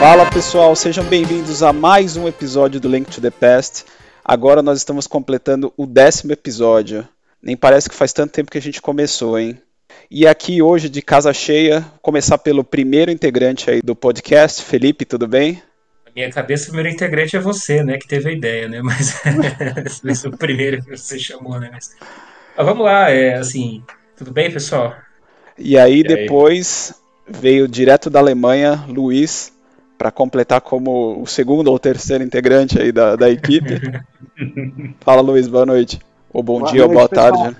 Fala pessoal, sejam bem-vindos a mais um episódio do Link to the Past. Agora nós estamos completando o décimo episódio. Nem parece que faz tanto tempo que a gente começou, hein? E aqui hoje de casa cheia, começar pelo primeiro integrante aí do podcast, Felipe, tudo bem? Na minha cabeça, o primeiro integrante é você, né? Que teve a ideia, né? Mas é o primeiro que você chamou, né? Mas, mas vamos lá, é assim. Tudo bem, pessoal? E aí, e depois aí? veio direto da Alemanha, Luiz, para completar como o segundo ou terceiro integrante aí da, da equipe. Fala, Luiz, boa noite. Ou bom boa dia noite, ou boa pessoal. tarde.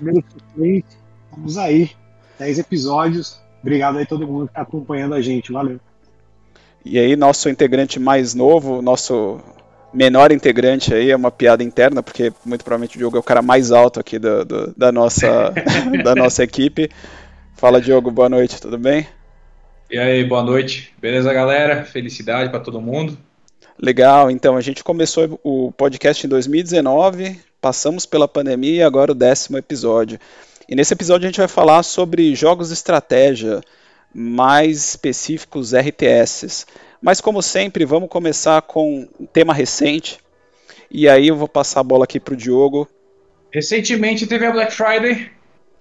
Né? Vamos aí. 10 episódios. Obrigado aí a todo mundo que está acompanhando a gente. Valeu. E aí, nosso integrante mais novo, nosso menor integrante aí, é uma piada interna, porque muito provavelmente o Diogo é o cara mais alto aqui do, do, da, nossa, da nossa equipe. Fala, Diogo, boa noite, tudo bem? E aí, boa noite. Beleza, galera? Felicidade para todo mundo. Legal, então a gente começou o podcast em 2019, passamos pela pandemia e agora o décimo episódio. E nesse episódio a gente vai falar sobre jogos de estratégia, mais específicos RTS. Mas como sempre, vamos começar com um tema recente. E aí eu vou passar a bola aqui para o Diogo. Recentemente teve a Black Friday,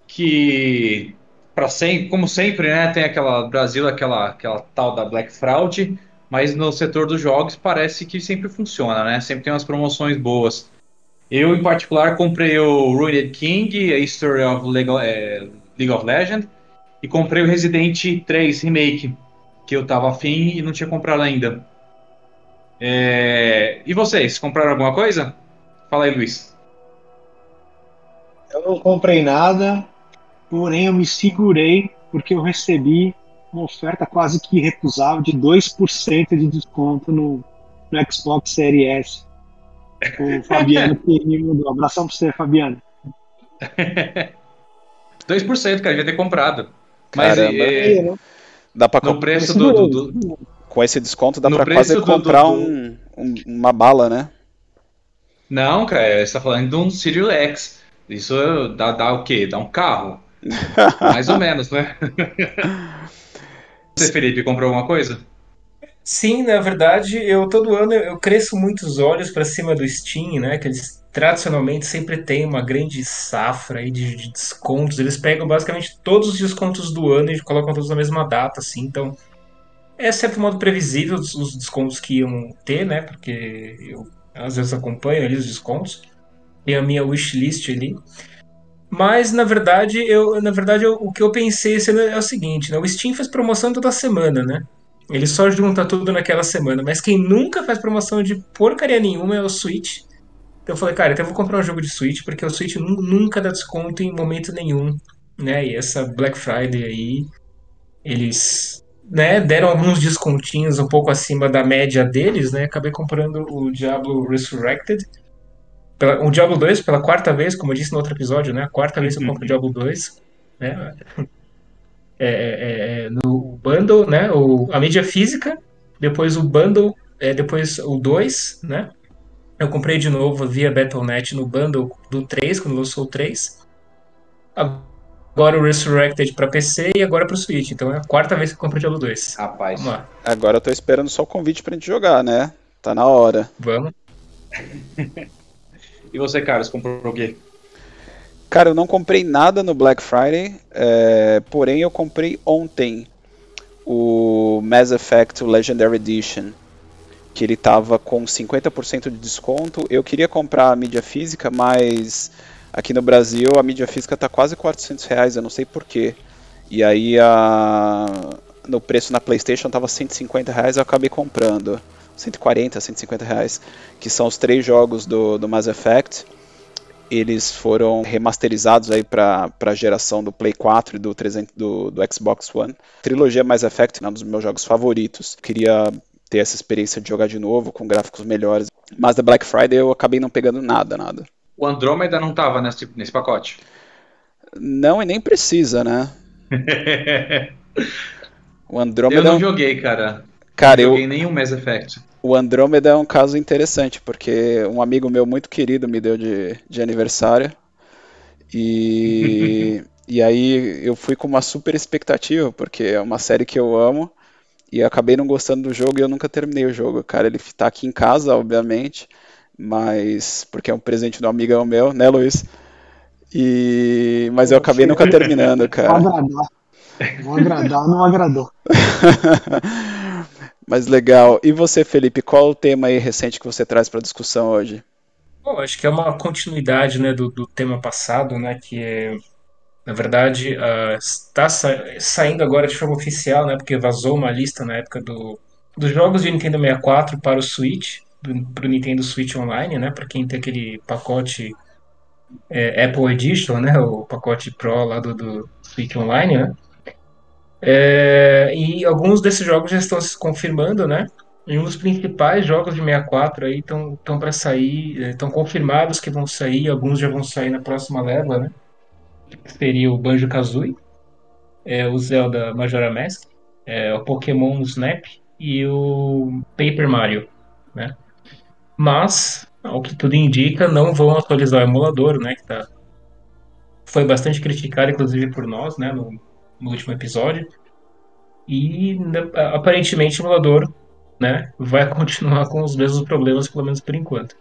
que para sempre, como sempre, né, tem aquela Brasil aquela aquela tal da Black Fraud, mas no setor dos jogos parece que sempre funciona, né? Sempre tem umas promoções boas. Eu em particular comprei o Ruined King, a History of Legal, é, League of Legends e comprei o Resident 3 Remake, que eu tava afim e não tinha comprado ainda. É... E vocês, compraram alguma coisa? Fala aí, Luiz. Eu não comprei nada, porém eu me segurei porque eu recebi uma oferta quase que irrecusável de 2% de desconto no, no Xbox Series S. O Fabiano que me mandou. Abração pra você, Fabiano. 2%, cara, devia ter comprado. Mas é, dá para no preço do, do, do, com esse desconto dá para quase comprar do, um, um, uma bala, né? Não, cara, você tá falando de um Sirius X. Isso dá, dá o quê? Dá um carro. Mais ou menos, né? Você, Felipe, comprou alguma coisa? Sim, na verdade, eu todo ano eu cresço muitos olhos para cima do Steam, né? Que eles tradicionalmente sempre têm uma grande safra aí de, de, descontos. Eles pegam basicamente todos os descontos do ano e colocam todos na mesma data, assim. Então, é certo modo previsível os, os descontos que iam ter, né? Porque eu às vezes acompanho ali os descontos. Tem a minha wishlist ali. Mas na verdade, eu, na verdade eu, o que eu pensei é o seguinte, né? O Steam faz promoção toda semana, né? Ele só junta tudo naquela semana. Mas quem nunca faz promoção de porcaria nenhuma é o Switch. Então eu falei, cara, então eu vou comprar um jogo de Switch, porque o Switch nunca dá desconto em momento nenhum. Né? E essa Black Friday aí, eles né, deram alguns descontinhos um pouco acima da média deles, né? Acabei comprando o Diablo Resurrected. Pela, o Diablo 2 pela quarta vez, como eu disse no outro episódio, né? A quarta vez que eu compro o Diablo 2. Né? É, é, é, no bundle, né? O, a mídia física, depois o bundle, é, depois o 2, né? Eu comprei de novo via Battle.net no bundle do 3, quando lançou o 3. Agora o Resurrected para PC e agora para o Switch. Então é a quarta vez que eu compro o Diablo 2. Rapaz. Agora eu tô esperando só o convite pra gente jogar, né? Tá na hora. Vamos. e você, Carlos, comprou o quê? Cara, eu não comprei nada no Black Friday, é, porém eu comprei ontem o Mass Effect Legendary Edition, que ele tava com 50% de desconto. Eu queria comprar a mídia física, mas aqui no Brasil a mídia física tá quase 400 reais, eu não sei porquê. E aí a... no preço na PlayStation tava 150 reais, eu acabei comprando. 140, 150 reais, que são os três jogos do, do Mass Effect eles foram remasterizados aí para a geração do Play 4 e do, 300, do, do Xbox One. trilogia Mass Effect é um dos meus jogos favoritos. Queria ter essa experiência de jogar de novo com gráficos melhores. Mas da Black Friday eu acabei não pegando nada, nada. O Andromeda não estava nesse, nesse pacote? Não, e nem precisa, né? o Andromeda. Eu não joguei, cara. Cara, não joguei eu... nenhum Mass Effect. O Andrômeda é um caso interessante, porque um amigo meu muito querido me deu de, de aniversário. E, e aí eu fui com uma super expectativa, porque é uma série que eu amo. E eu acabei não gostando do jogo e eu nunca terminei o jogo, cara. Ele tá aqui em casa, obviamente, mas porque é um presente do amigão meu, né, Luiz? E mas eu acabei nunca terminando, cara. Vou agradar. Vou agradar, não agradou. mas legal. E você, Felipe, qual o tema aí recente que você traz para discussão hoje? Bom, acho que é uma continuidade, né, do, do tema passado, né, que é na verdade, uh, está sa saindo agora de forma oficial, né? Porque vazou uma lista na época do, dos jogos de Nintendo 64 para o Switch, para o Nintendo Switch Online, né? Para quem tem aquele pacote é, Apple Edition, né? O pacote Pro lá do, do Switch Online, né? É, e alguns desses jogos já estão se confirmando, né? E um dos principais jogos de 64 aí estão para sair, estão confirmados que vão sair, alguns já vão sair na próxima leva, né? seria o Banjo-Kazooie, é, o Zelda Majora Mask, é, o Pokémon Snap e o Paper Mario, né? Mas, ao que tudo indica, não vão atualizar o emulador, né? Que tá, foi bastante criticado, inclusive por nós, né? No, no último episódio. E né, aparentemente o emulador, né? Vai continuar com os mesmos problemas, pelo menos por enquanto.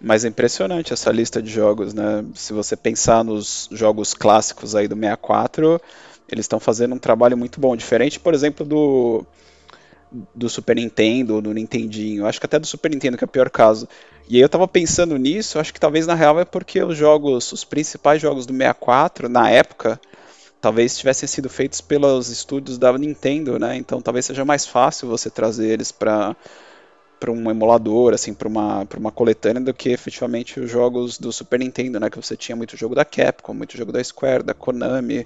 Mas é impressionante essa lista de jogos, né? Se você pensar nos jogos clássicos aí do 64, eles estão fazendo um trabalho muito bom, diferente, por exemplo, do do Super Nintendo, do Nintendinho, acho que até do Super Nintendo que é o pior caso. E aí eu tava pensando nisso, acho que talvez na real é porque os jogos, os principais jogos do 64 na época, talvez tivessem sido feitos pelos estúdios da Nintendo, né? Então talvez seja mais fácil você trazer eles para para um emulador, assim, para uma, uma coletânea do que efetivamente os jogos do Super Nintendo, né? Que você tinha muito jogo da Capcom, muito jogo da Square, da Konami.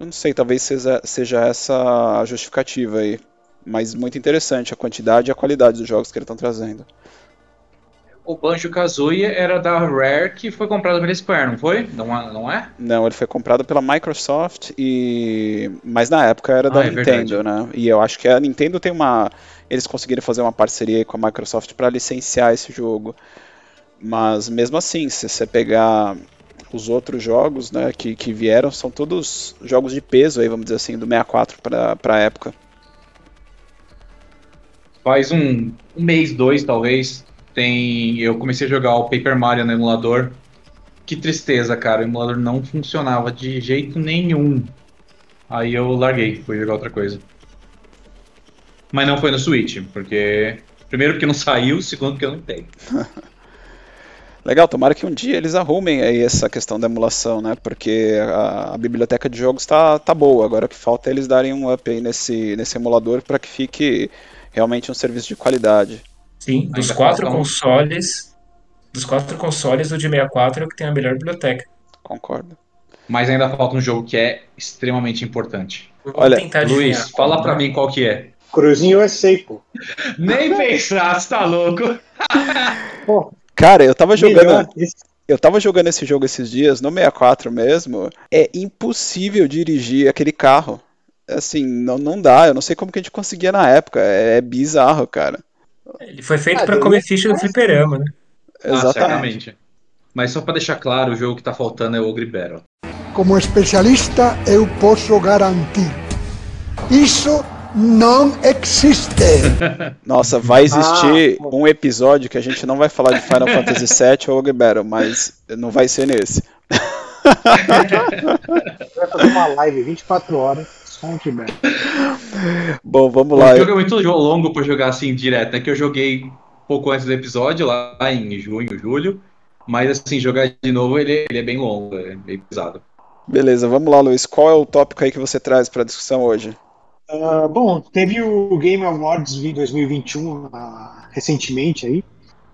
Eu não sei, talvez seja, seja essa a justificativa aí. Mas muito interessante a quantidade e a qualidade dos jogos que eles estão trazendo. O Banjo Kazooie era da Rare que foi comprado pela Square, não foi? Não, não é? Não, ele foi comprado pela Microsoft e mas na época era ah, da é Nintendo, verdade. né? E eu acho que a Nintendo tem uma eles conseguiram fazer uma parceria com a Microsoft para licenciar esse jogo. Mas mesmo assim, se você pegar os outros jogos né, que, que vieram, são todos jogos de peso, aí, vamos dizer assim, do 64 para a época. Faz um, um mês, dois talvez, tem eu comecei a jogar o Paper Mario no emulador. Que tristeza, cara, o emulador não funcionava de jeito nenhum. Aí eu larguei, fui jogar outra coisa mas não foi no Switch, porque. Primeiro porque não saiu, segundo porque eu não tenho. Legal, tomara que um dia eles arrumem aí essa questão da emulação, né? Porque a, a biblioteca de jogos tá, tá boa. Agora o que falta é eles darem um up aí nesse, nesse emulador para que fique realmente um serviço de qualidade. Sim, dos Ainda quatro consoles, dos quatro consoles, o de 64 é o que tem a melhor biblioteca. Concordo. Mas ainda falta um jogo que é extremamente importante. Olha, Luiz, fala para mim qual que é. Cruzinho USA, pô. Nem pensar, você tá louco? Pô, Cara, eu tava jogando. Eu tava jogando esse jogo esses dias, no 64 mesmo. É impossível dirigir aquele carro. Assim, não, não dá. Eu não sei como que a gente conseguia na época. É, é bizarro, cara. Ele foi feito ah, para comer ficha do fliperama, né? Exatamente. Ah, Mas só para deixar claro, o jogo que tá faltando é o Ogre Battle. Como especialista, eu posso garantir. Isso não existe. Nossa, vai existir ah, um episódio que a gente não vai falar de Final Fantasy VII ou Ogre Battle, mas não vai ser nesse. vai fazer uma live 24 horas. Bom, vamos lá. O jogo é muito longo para jogar assim direto, né? Que eu joguei pouco antes do episódio, lá em junho, julho. Mas assim, jogar de novo ele, ele é bem longo, é bem pesado. Beleza, vamos lá, Luiz. Qual é o tópico aí que você traz para discussão hoje? Uh, bom, teve o Game Awards 2021 uh, recentemente aí.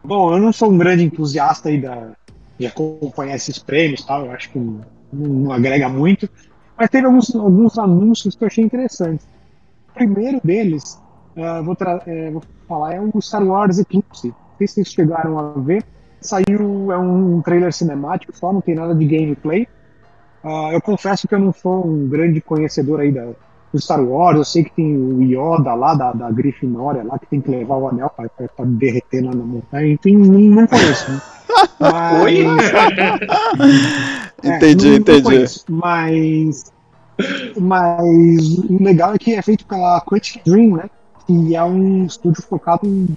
Bom, eu não sou um grande entusiasta aí da, de acompanhar esses prêmios, tal. Eu acho que não, não agrega muito. Mas teve alguns, alguns anúncios que eu achei interessantes. O primeiro deles, uh, vou, é, vou, falar, é o Star Wars Eclipse. Não sei se vocês chegaram a ver. Saiu, é um trailer cinemático só, não tem nada de gameplay. Uh, eu confesso que eu não sou um grande conhecedor aí da, do Star Wars, eu sei que tem o Yoda lá da, da Grifinória lá que tem que levar o anel para derreter lá na montanha. Enfim, não, não conheço. Mas... Oi? é, entendi, entendi. Conheço, mas Mas o legal é que é feito pela Quantic Dream, né? Que é um estúdio focado em.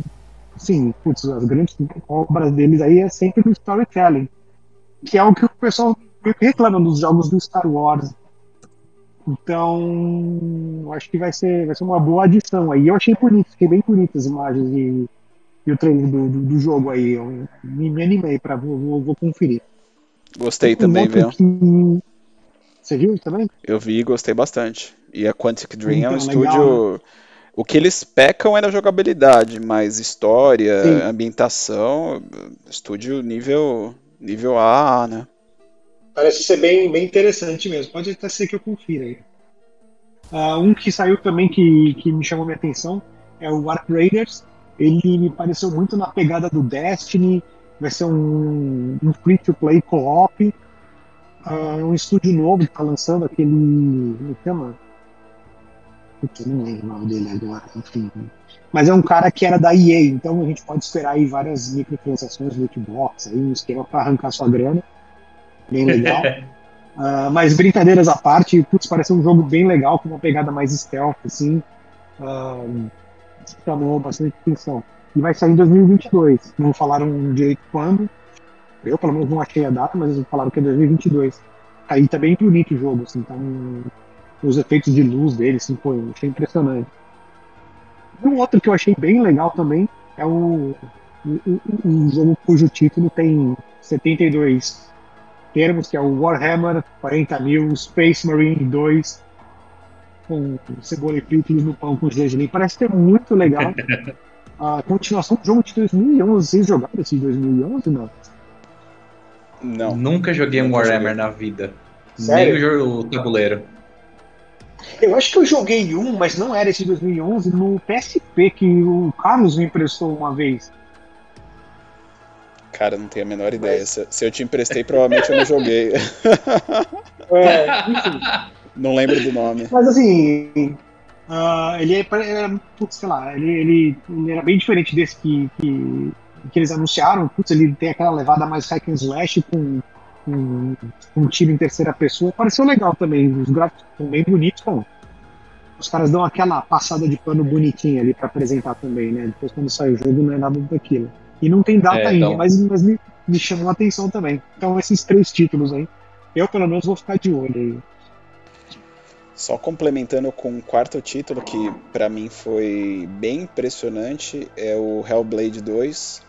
Sim, putz, as grandes obras deles aí é sempre no storytelling. Que é o que o pessoal reclama dos jogos do Star Wars. Então, acho que vai ser, vai ser uma boa adição aí. Eu achei bonito, fiquei bem bonito as imagens e, e o trailer do, do, do, jogo aí. Eu me, me animei para vou, vou, vou, conferir. Gostei um também, viu? Que... Você viu também? Eu vi e gostei bastante. E a Quantic Dream então, é um então, estúdio. Né? O que eles pecam é na jogabilidade, mas história, Sim. ambientação, estúdio nível nível A, né? Parece ser bem, bem interessante mesmo. Pode até ser que eu confira aí. Uh, um que saiu também que, que me chamou minha atenção é o Ark Raiders. Ele me pareceu muito na pegada do Destiny. Vai ser um, um free-to-play co-op. Uh, um estúdio novo que está lançando aquele. Como é chama? Putz, não lembro o nome dele agora. Enfim. Mas é um cara que era da EA, então a gente pode esperar aí várias microtransações, loot box, aí um esquema para arrancar sua grana bem legal. uh, mas brincadeiras à parte, putz, parece um jogo bem legal, com uma pegada mais stealth, assim. Uh, chamou bastante atenção. E vai sair em 2022. Não falaram direito quando. Eu, pelo menos, não achei a data, mas eles falaram que é 2022. Aí tá bem bonito o jogo, assim, então os efeitos de luz dele, assim, foi, achei impressionante. E um outro que eu achei bem legal também é o, um jogo cujo título tem 72 termos, que é o Warhammer 40 mil, Space Marine 2, com cebola e picles no pão com gergelim. Parece ter muito legal. A continuação do jogo de 2011. Vocês jogaram esse de 2011 não? Não. Nunca joguei um Warhammer na vida. Sério? Nem o tabuleiro. Eu acho que eu joguei um, mas não era esse de 2011, no PSP que o Carlos me emprestou uma vez. Cara, não tenho a menor ideia. Se, se eu te emprestei, provavelmente eu não joguei. É, enfim. Não lembro do nome. Mas assim, uh, ele é, é, putz, sei lá, ele, ele, ele, era bem diferente desse que, que, que, eles anunciaram. Putz, ele tem aquela levada mais hack and slash com, com, com um tiro em terceira pessoa. Pareceu legal também. Os gráficos são bem bonitos. Bom, os caras dão aquela passada de pano bonitinha ali para apresentar também, né? Depois quando sai o jogo não é nada daquilo. E não tem data é, ainda, então... mas, mas me, me chamou a atenção também. Então, esses três títulos aí, eu pelo menos vou ficar de olho aí. Só complementando com o quarto título, que para mim foi bem impressionante, é o Hellblade 2,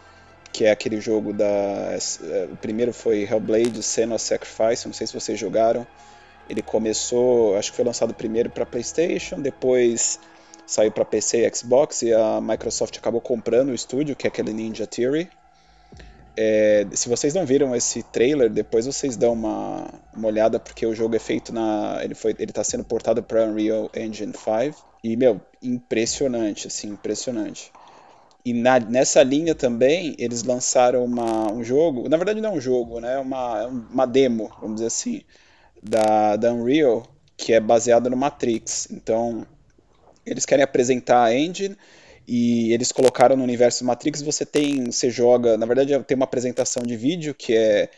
que é aquele jogo da. É, o primeiro foi Hellblade Senua's Sacrifice, não sei se vocês jogaram. Ele começou, acho que foi lançado primeiro para PlayStation, depois saiu para PC e Xbox e a Microsoft acabou comprando o estúdio, que é aquele Ninja Theory. É, se vocês não viram esse trailer, depois vocês dão uma, uma olhada, porque o jogo é feito na. Ele, foi, ele tá sendo portado para Unreal Engine 5. E, meu, impressionante, assim, impressionante. E na, nessa linha também, eles lançaram uma, um jogo, na verdade não é um jogo, né? Uma, uma demo, vamos dizer assim, da, da Unreal, que é baseada no Matrix. Então, eles querem apresentar a engine e eles colocaram no universo Matrix, você tem, você joga, na verdade tem uma apresentação de vídeo que é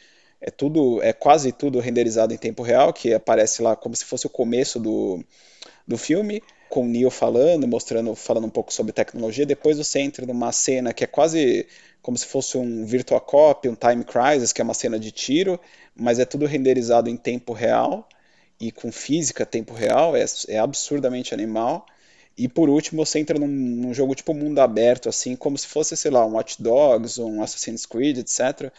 é tudo, é quase tudo renderizado em tempo real, que aparece lá como se fosse o começo do, do filme, com o Neo falando, mostrando, falando um pouco sobre tecnologia. Depois você entra numa cena que é quase como se fosse um Virtua Cop, um Time Crisis, que é uma cena de tiro, mas é tudo renderizado em tempo real e com física tempo real, é, é absurdamente animal. E por último, você entra num, num, jogo tipo mundo aberto, assim, como se fosse, sei lá, um Watch Dogs, um Assassin's Creed, etc.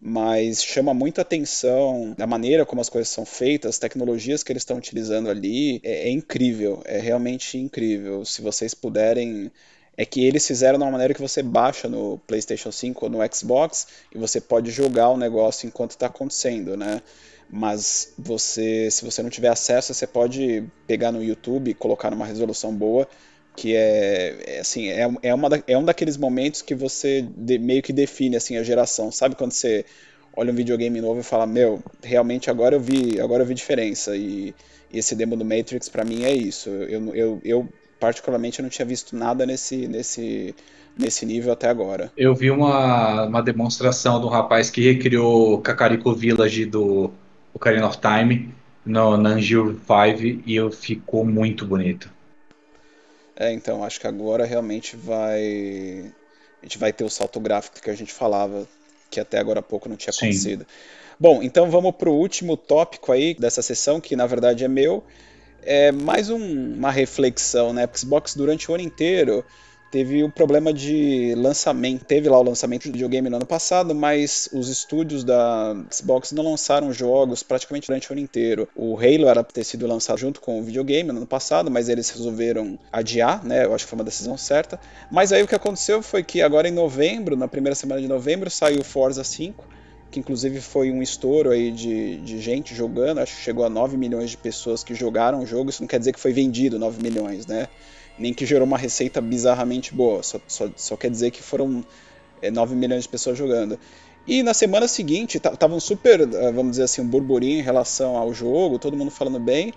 Mas chama muita atenção a maneira como as coisas são feitas, as tecnologias que eles estão utilizando ali. É, é incrível, é realmente incrível. Se vocês puderem é que eles fizeram de uma maneira que você baixa no PlayStation 5 ou no Xbox e você pode jogar o negócio enquanto está acontecendo, né? Mas você, se você não tiver acesso, você pode pegar no YouTube e colocar numa resolução boa, que é, é assim, é, é, uma da, é um daqueles momentos que você de, meio que define assim a geração, sabe quando você olha um videogame novo e fala, meu, realmente agora eu vi, agora eu vi diferença e, e esse demo do Matrix para mim é isso. Eu, eu, eu particularmente não tinha visto nada nesse nesse nesse nível até agora. Eu vi uma, uma demonstração de um rapaz que recriou Kakariko Village do Ocarina of Time no, na Unreal 5 e eu, ficou muito bonito. É, então, acho que agora realmente vai. A gente vai ter o salto gráfico que a gente falava, que até agora há pouco não tinha Sim. acontecido. Bom, então vamos para o último tópico aí dessa sessão, que na verdade é meu. É mais um- uma reflexão, né? Xbox durante o ano inteiro teve o problema de lançamento. Teve lá o lançamento do videogame no ano passado, mas os estúdios da Xbox não lançaram jogos praticamente durante o ano inteiro. O Halo era ter sido lançado junto com o videogame no ano passado, mas eles resolveram adiar, né? Eu acho que foi uma decisão certa. Mas aí o que aconteceu foi que agora em novembro, na primeira semana de novembro, saiu Forza 5 que inclusive foi um estouro aí de, de gente jogando, acho que chegou a 9 milhões de pessoas que jogaram o jogo, isso não quer dizer que foi vendido 9 milhões, né? Nem que gerou uma receita bizarramente boa, só, só, só quer dizer que foram é, 9 milhões de pessoas jogando. E na semana seguinte, tava um super, eh, vamos dizer assim, um burburinho em relação ao jogo, todo mundo falando bem,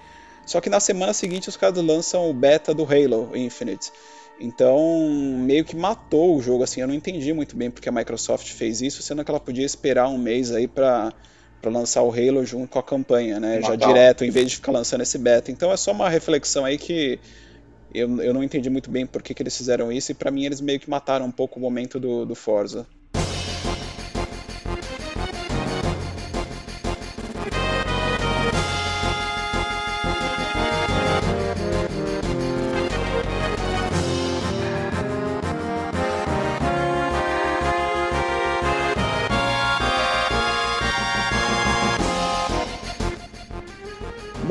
só que na semana seguinte os caras lançam o beta do Halo Infinite. Então, meio que matou o jogo, assim, eu não entendi muito bem porque a Microsoft fez isso, sendo que ela podia esperar um mês aí pra, pra lançar o Halo junto com a campanha, né? Já Matar. direto, em vez de ficar lançando esse beta. Então é só uma reflexão aí que eu, eu não entendi muito bem por que, que eles fizeram isso, e pra mim eles meio que mataram um pouco o momento do, do Forza.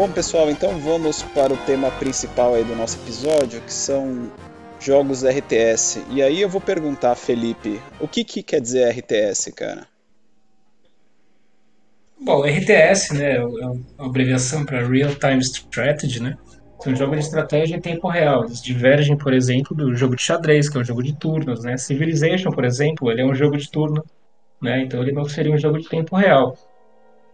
Bom, pessoal, então vamos para o tema principal aí do nosso episódio, que são jogos RTS. E aí eu vou perguntar, Felipe, o que, que quer dizer RTS, cara? Bom, RTS, né, é uma abreviação para Real Time Strategy, né? São jogos de estratégia em tempo real. Eles divergem, por exemplo, do jogo de xadrez, que é um jogo de turnos, né? Civilization, por exemplo, ele é um jogo de turno, né? Então ele não seria um jogo de tempo real.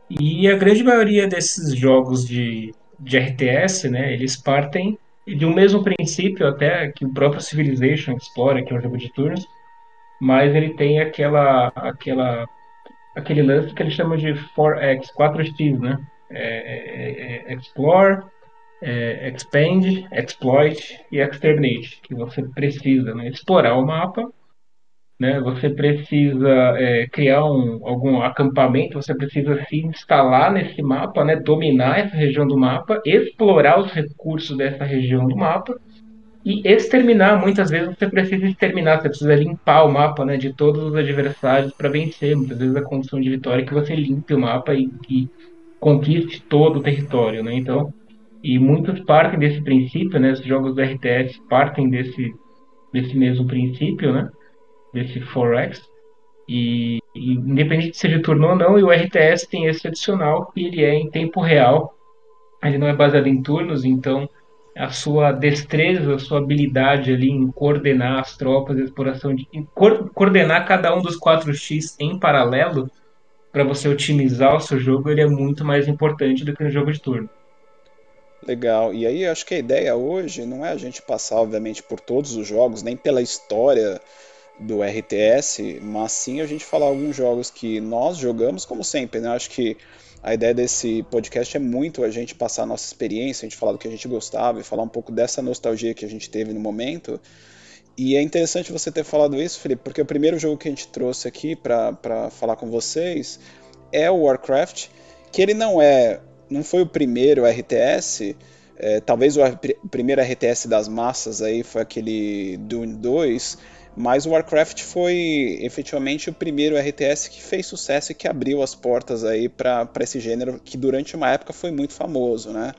E a grande maioria desses jogos de, de RTS, né, eles partem de um mesmo princípio até que o próprio Civilization explora, que é um jogo de turnos, mas ele tem aquela, aquela, aquele lance que eles chamam de 4X, 4X, né? É, é, é, explore, é, expand, exploit e exterminate, que você precisa né, explorar o mapa, né, você precisa é, criar um, algum acampamento, você precisa se instalar nesse mapa, né, dominar essa região do mapa, explorar os recursos dessa região do mapa e exterminar. Muitas vezes você precisa exterminar, você precisa limpar o mapa né, de todos os adversários para vencer. Muitas vezes a condição de vitória é que você limpe o mapa e, e conquiste todo o território. Né? Então, e muitos partem desse princípio, né? Os jogos do RTS partem desse, desse mesmo princípio, né? Desse 4X. E, e independente se seja turno ou não, e o RTS tem esse adicional que ele é em tempo real. Ele não é baseado em turnos, então a sua destreza, a sua habilidade ali em coordenar as tropas, exploração de co coordenar cada um dos 4x em paralelo para você otimizar o seu jogo, ele é muito mais importante do que um jogo de turno. Legal. E aí acho que a ideia hoje não é a gente passar, obviamente, por todos os jogos, nem pela história do RTS, mas sim a gente falar alguns jogos que nós jogamos, como sempre, né? Acho que a ideia desse podcast é muito a gente passar a nossa experiência, a gente falar do que a gente gostava e falar um pouco dessa nostalgia que a gente teve no momento. E é interessante você ter falado isso, Felipe, porque o primeiro jogo que a gente trouxe aqui para falar com vocês é o Warcraft, que ele não é não foi o primeiro RTS, é, talvez o, primeiro RTS das massas aí foi aquele Dune 2, mas o Warcraft foi efetivamente o primeiro RTS que fez sucesso e que abriu as portas aí para esse gênero que durante uma época foi muito famoso, né?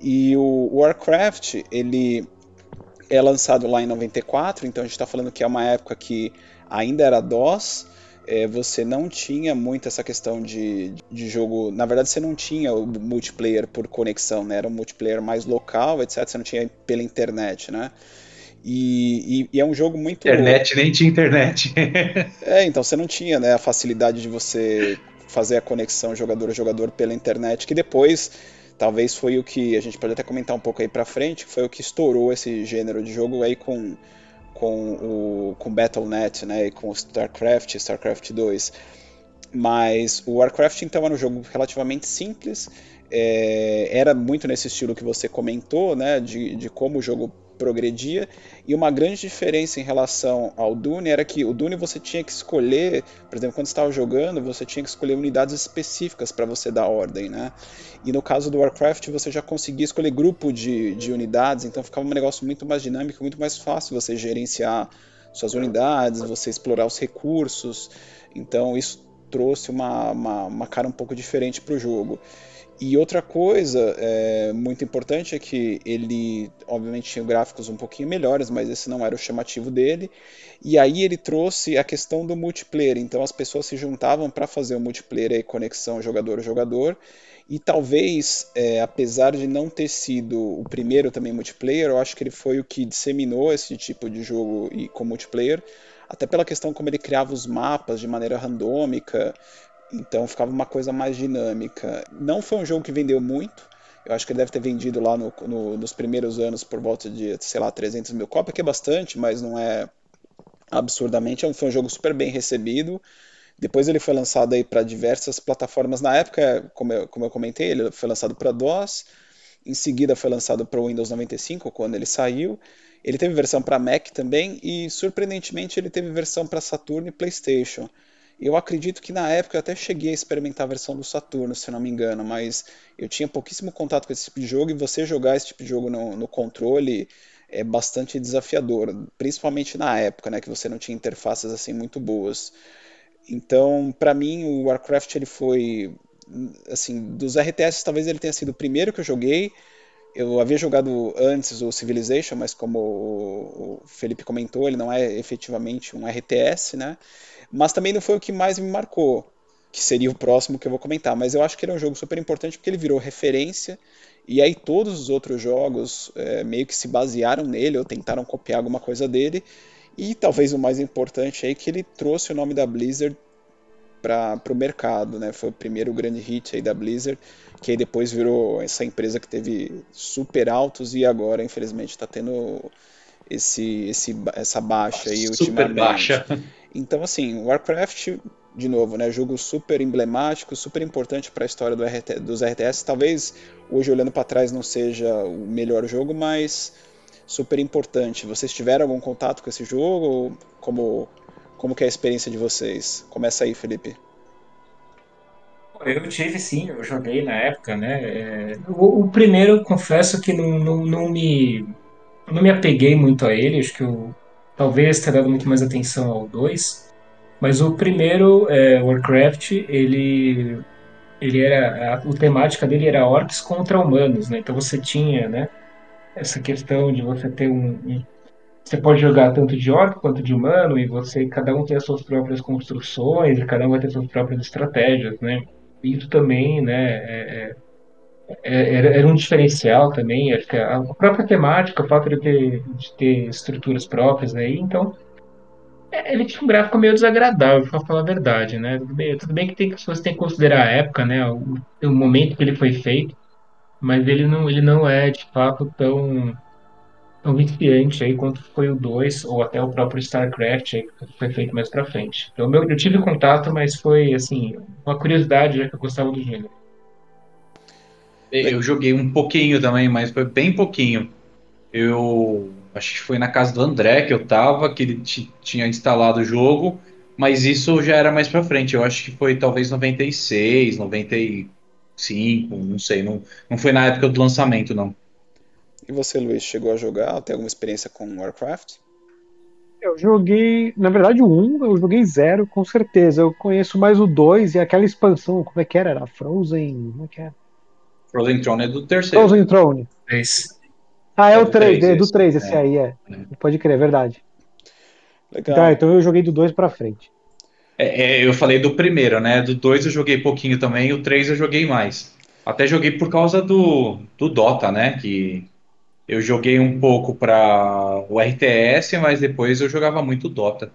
E o Warcraft, ele é lançado lá em 94, então a gente está falando que é uma época que ainda era DOS, é, você não tinha muito essa questão de, de jogo. Na verdade, você não tinha o multiplayer por conexão, né? Era um multiplayer mais local, etc. Você não tinha pela internet, né? E, e, e é um jogo muito. Internet, nem tinha internet. é, então você não tinha né, a facilidade de você fazer a conexão jogador-jogador pela internet, que depois talvez foi o que a gente pode até comentar um pouco aí pra frente, foi o que estourou esse gênero de jogo aí com com o com Battle.net, né, e com StarCraft, StarCraft 2. Mas o Warcraft então era um jogo relativamente simples, é, era muito nesse estilo que você comentou, né, de, de como o jogo progredia. E uma grande diferença em relação ao Dune era que o Dune você tinha que escolher, por exemplo, quando estava jogando, você tinha que escolher unidades específicas para você dar ordem, né? E no caso do Warcraft você já conseguia escolher grupo de, de unidades, então ficava um negócio muito mais dinâmico, muito mais fácil você gerenciar suas unidades, você explorar os recursos. Então isso trouxe uma, uma, uma cara um pouco diferente para o jogo. E outra coisa é, muito importante é que ele, obviamente, tinha gráficos um pouquinho melhores, mas esse não era o chamativo dele. E aí ele trouxe a questão do multiplayer. Então as pessoas se juntavam para fazer o multiplayer e conexão jogador-jogador. E talvez, é, apesar de não ter sido o primeiro também multiplayer, eu acho que ele foi o que disseminou esse tipo de jogo e com multiplayer. Até pela questão como ele criava os mapas de maneira randômica então ficava uma coisa mais dinâmica. Não foi um jogo que vendeu muito. Eu acho que ele deve ter vendido lá no, no, nos primeiros anos por volta de, sei lá, 300 mil cópias, que é bastante, mas não é absurdamente. É foi um jogo super bem recebido. Depois ele foi lançado aí para diversas plataformas. Na época, como eu, como eu comentei, ele foi lançado para DOS. Em seguida foi lançado para o Windows 95, quando ele saiu. Ele teve versão para Mac também e, surpreendentemente, ele teve versão para Saturn e PlayStation. Eu acredito que na época eu até cheguei a experimentar a versão do Saturno, se não me engano, mas eu tinha pouquíssimo contato com esse tipo de jogo e você jogar esse tipo de jogo no, no controle é bastante desafiador, principalmente na época, né, que você não tinha interfaces assim muito boas. Então, para mim, o Warcraft ele foi assim, dos RTS talvez ele tenha sido o primeiro que eu joguei. Eu havia jogado antes o Civilization, mas como o Felipe comentou, ele não é efetivamente um RTS, né? Mas também não foi o que mais me marcou, que seria o próximo que eu vou comentar. Mas eu acho que ele é um jogo super importante porque ele virou referência, e aí todos os outros jogos é, meio que se basearam nele ou tentaram copiar alguma coisa dele. E talvez o mais importante é que ele trouxe o nome da Blizzard para o mercado, né? Foi o primeiro grande hit aí da Blizzard, que aí depois virou essa empresa que teve super altos e agora, infelizmente, está tendo esse, esse, essa baixa aí super ultimamente. baixa. Então, assim, Warcraft, de novo, né, jogo super emblemático, super importante para a história do RT, dos RTS. Talvez hoje, olhando para trás, não seja o melhor jogo, mas super importante. Vocês tiveram algum contato com esse jogo? Como, como que é a experiência de vocês? Começa aí, Felipe. Eu tive sim, eu joguei na época, né? É, o, o, primeiro, confesso que não, não, não, me, não me apeguei muito a ele, acho que eu talvez tenha dado muito mais atenção ao 2. Mas o primeiro, é, Warcraft, ele, ele era. A, a temática dele era orcs contra humanos, né? Então você tinha, né? Essa questão de você ter um, um você pode jogar tanto de orc quanto de humano e você cada um tem as suas próprias construções e cada um vai ter suas próprias estratégias, né? Isso também, né, é é, era, era um diferencial também, a própria temática, o fato de ter, de ter estruturas próprias aí, então é, ele tinha um gráfico meio desagradável, para falar a verdade, né? Tudo bem, tudo bem que tem, você tem que considerar a época, né? O, o, momento que ele foi feito, mas ele não, ele não é de fato tão, tão viciante aí quanto foi o 2 ou até o próprio StarCraft aí, que foi feito mais para frente. Então eu, eu tive contato, mas foi assim uma curiosidade já que eu gostava do gênero. Eu joguei um pouquinho também, mas foi bem pouquinho. Eu acho que foi na casa do André que eu tava, que ele tinha instalado o jogo, mas isso já era mais pra frente. Eu acho que foi talvez 96, 95, não sei. Não, não foi na época do lançamento, não. E você, Luiz, chegou a jogar? Tem alguma experiência com Warcraft? Eu joguei, na verdade, o 1 eu joguei zero, com certeza. Eu conheço mais o 2 e aquela expansão, como é que era? Era Frozen? Como é que era? Frozen Throne é do terceiro. Frozen Throne. Esse. Ah, é, é o 3, 3 é do 3 esse é. aí, é. é. Pode crer, é verdade. Legal. Tá, então eu joguei do 2 pra frente. É, é, eu falei do primeiro, né? Do 2 eu joguei pouquinho também, o 3 eu joguei mais. Até joguei por causa do, do Dota, né? Que eu joguei um pouco para o RTS, mas depois eu jogava muito Dota.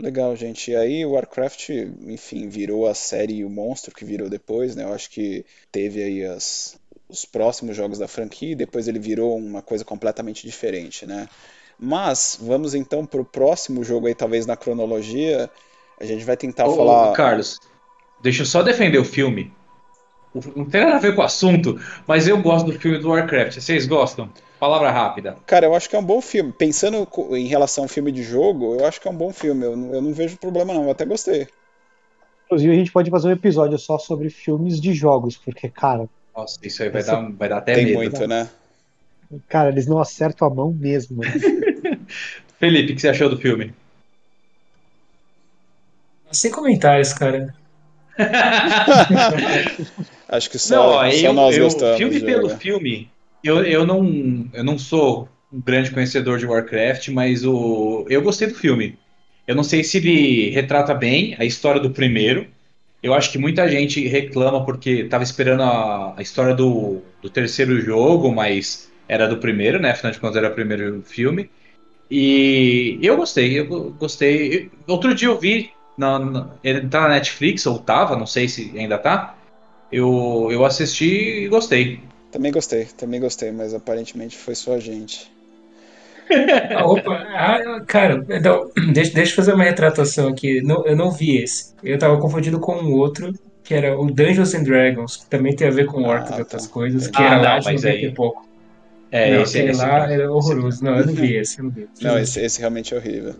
Legal, gente. E aí o Warcraft, enfim, virou a série O Monstro que virou depois, né? Eu acho que teve aí as, os próximos jogos da franquia e depois ele virou uma coisa completamente diferente, né? Mas vamos então para o próximo jogo aí, talvez na cronologia, A gente vai tentar Ô, falar. Carlos, deixa eu só defender o filme. Não tem nada a ver com o assunto, mas eu gosto do filme do Warcraft. Vocês gostam? Palavra rápida. Cara, eu acho que é um bom filme. Pensando em relação ao filme de jogo, eu acho que é um bom filme. Eu não, eu não vejo problema, não. Eu até gostei. Inclusive, a gente pode fazer um episódio só sobre filmes de jogos, porque, cara, Nossa, isso aí vai, dar, vai dar até Tem medo. muito, né? cara, eles não acertam a mão mesmo. Felipe, o que você achou do filme? Sem comentários, cara. Acho que só, Não, ó, só eu, nós eu- gostamos. filme pelo jogar. filme, eu, eu, não, eu não sou um grande conhecedor de Warcraft, mas o, eu gostei do filme. Eu não sei se ele retrata bem a história do primeiro. Eu acho que muita gente reclama porque estava esperando a, a história do, do terceiro jogo, mas era do primeiro, né? Afinal de contas, era o primeiro filme. E eu gostei, eu go- gostei. Outro dia eu vi, na, na- ele tá na Netflix, ou tava, não sei se ainda tá. Eu, eu assisti e gostei. Também gostei, também gostei, mas aparentemente foi só a gente. Ah, opa, ah, cara, então, deixa, deixa eu fazer uma retratação aqui. Não, eu não vi esse. Eu tava confundindo com um outro, que era o Dungeons and Dragons, que também tem a ver com orcs Ah, e outras tá. coisas, que Ah, era não, lá de mas 90 aí- e pouco. É, não, esse, aquele esse lá aqui. era horroroso. Não, eu não vi esse, eu não vi. Não, esse, esse realmente é horrível.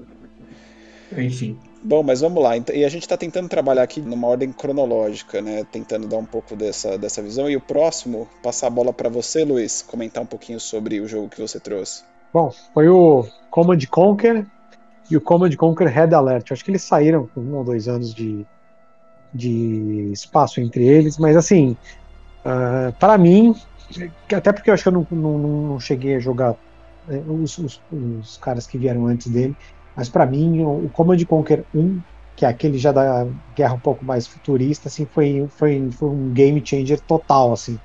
Enfim. Bom, mas vamos lá. Então- E a gente está tentando trabalhar aqui numa ordem cronológica, né? Tentando dar um pouco dessa, dessa visão. E o próximo, passar a bola para você, Luiz, comentar um pouquinho sobre o jogo que você trouxe. Bom, foi o Command Conquer e o Command Conquer Red Alert. Acho que eles saíram com um ou dois anos de, de espaço entre eles, mas assim, ah, para mim, até porque eu acho que eu não, não, não cheguei a jogar eh, os, os, os caras que vieram antes dele, mas para mim o, Command Conquer 1, que é aquele já da guerra um pouco mais futurista, assim, foi, foi, foi um game changer total, assim.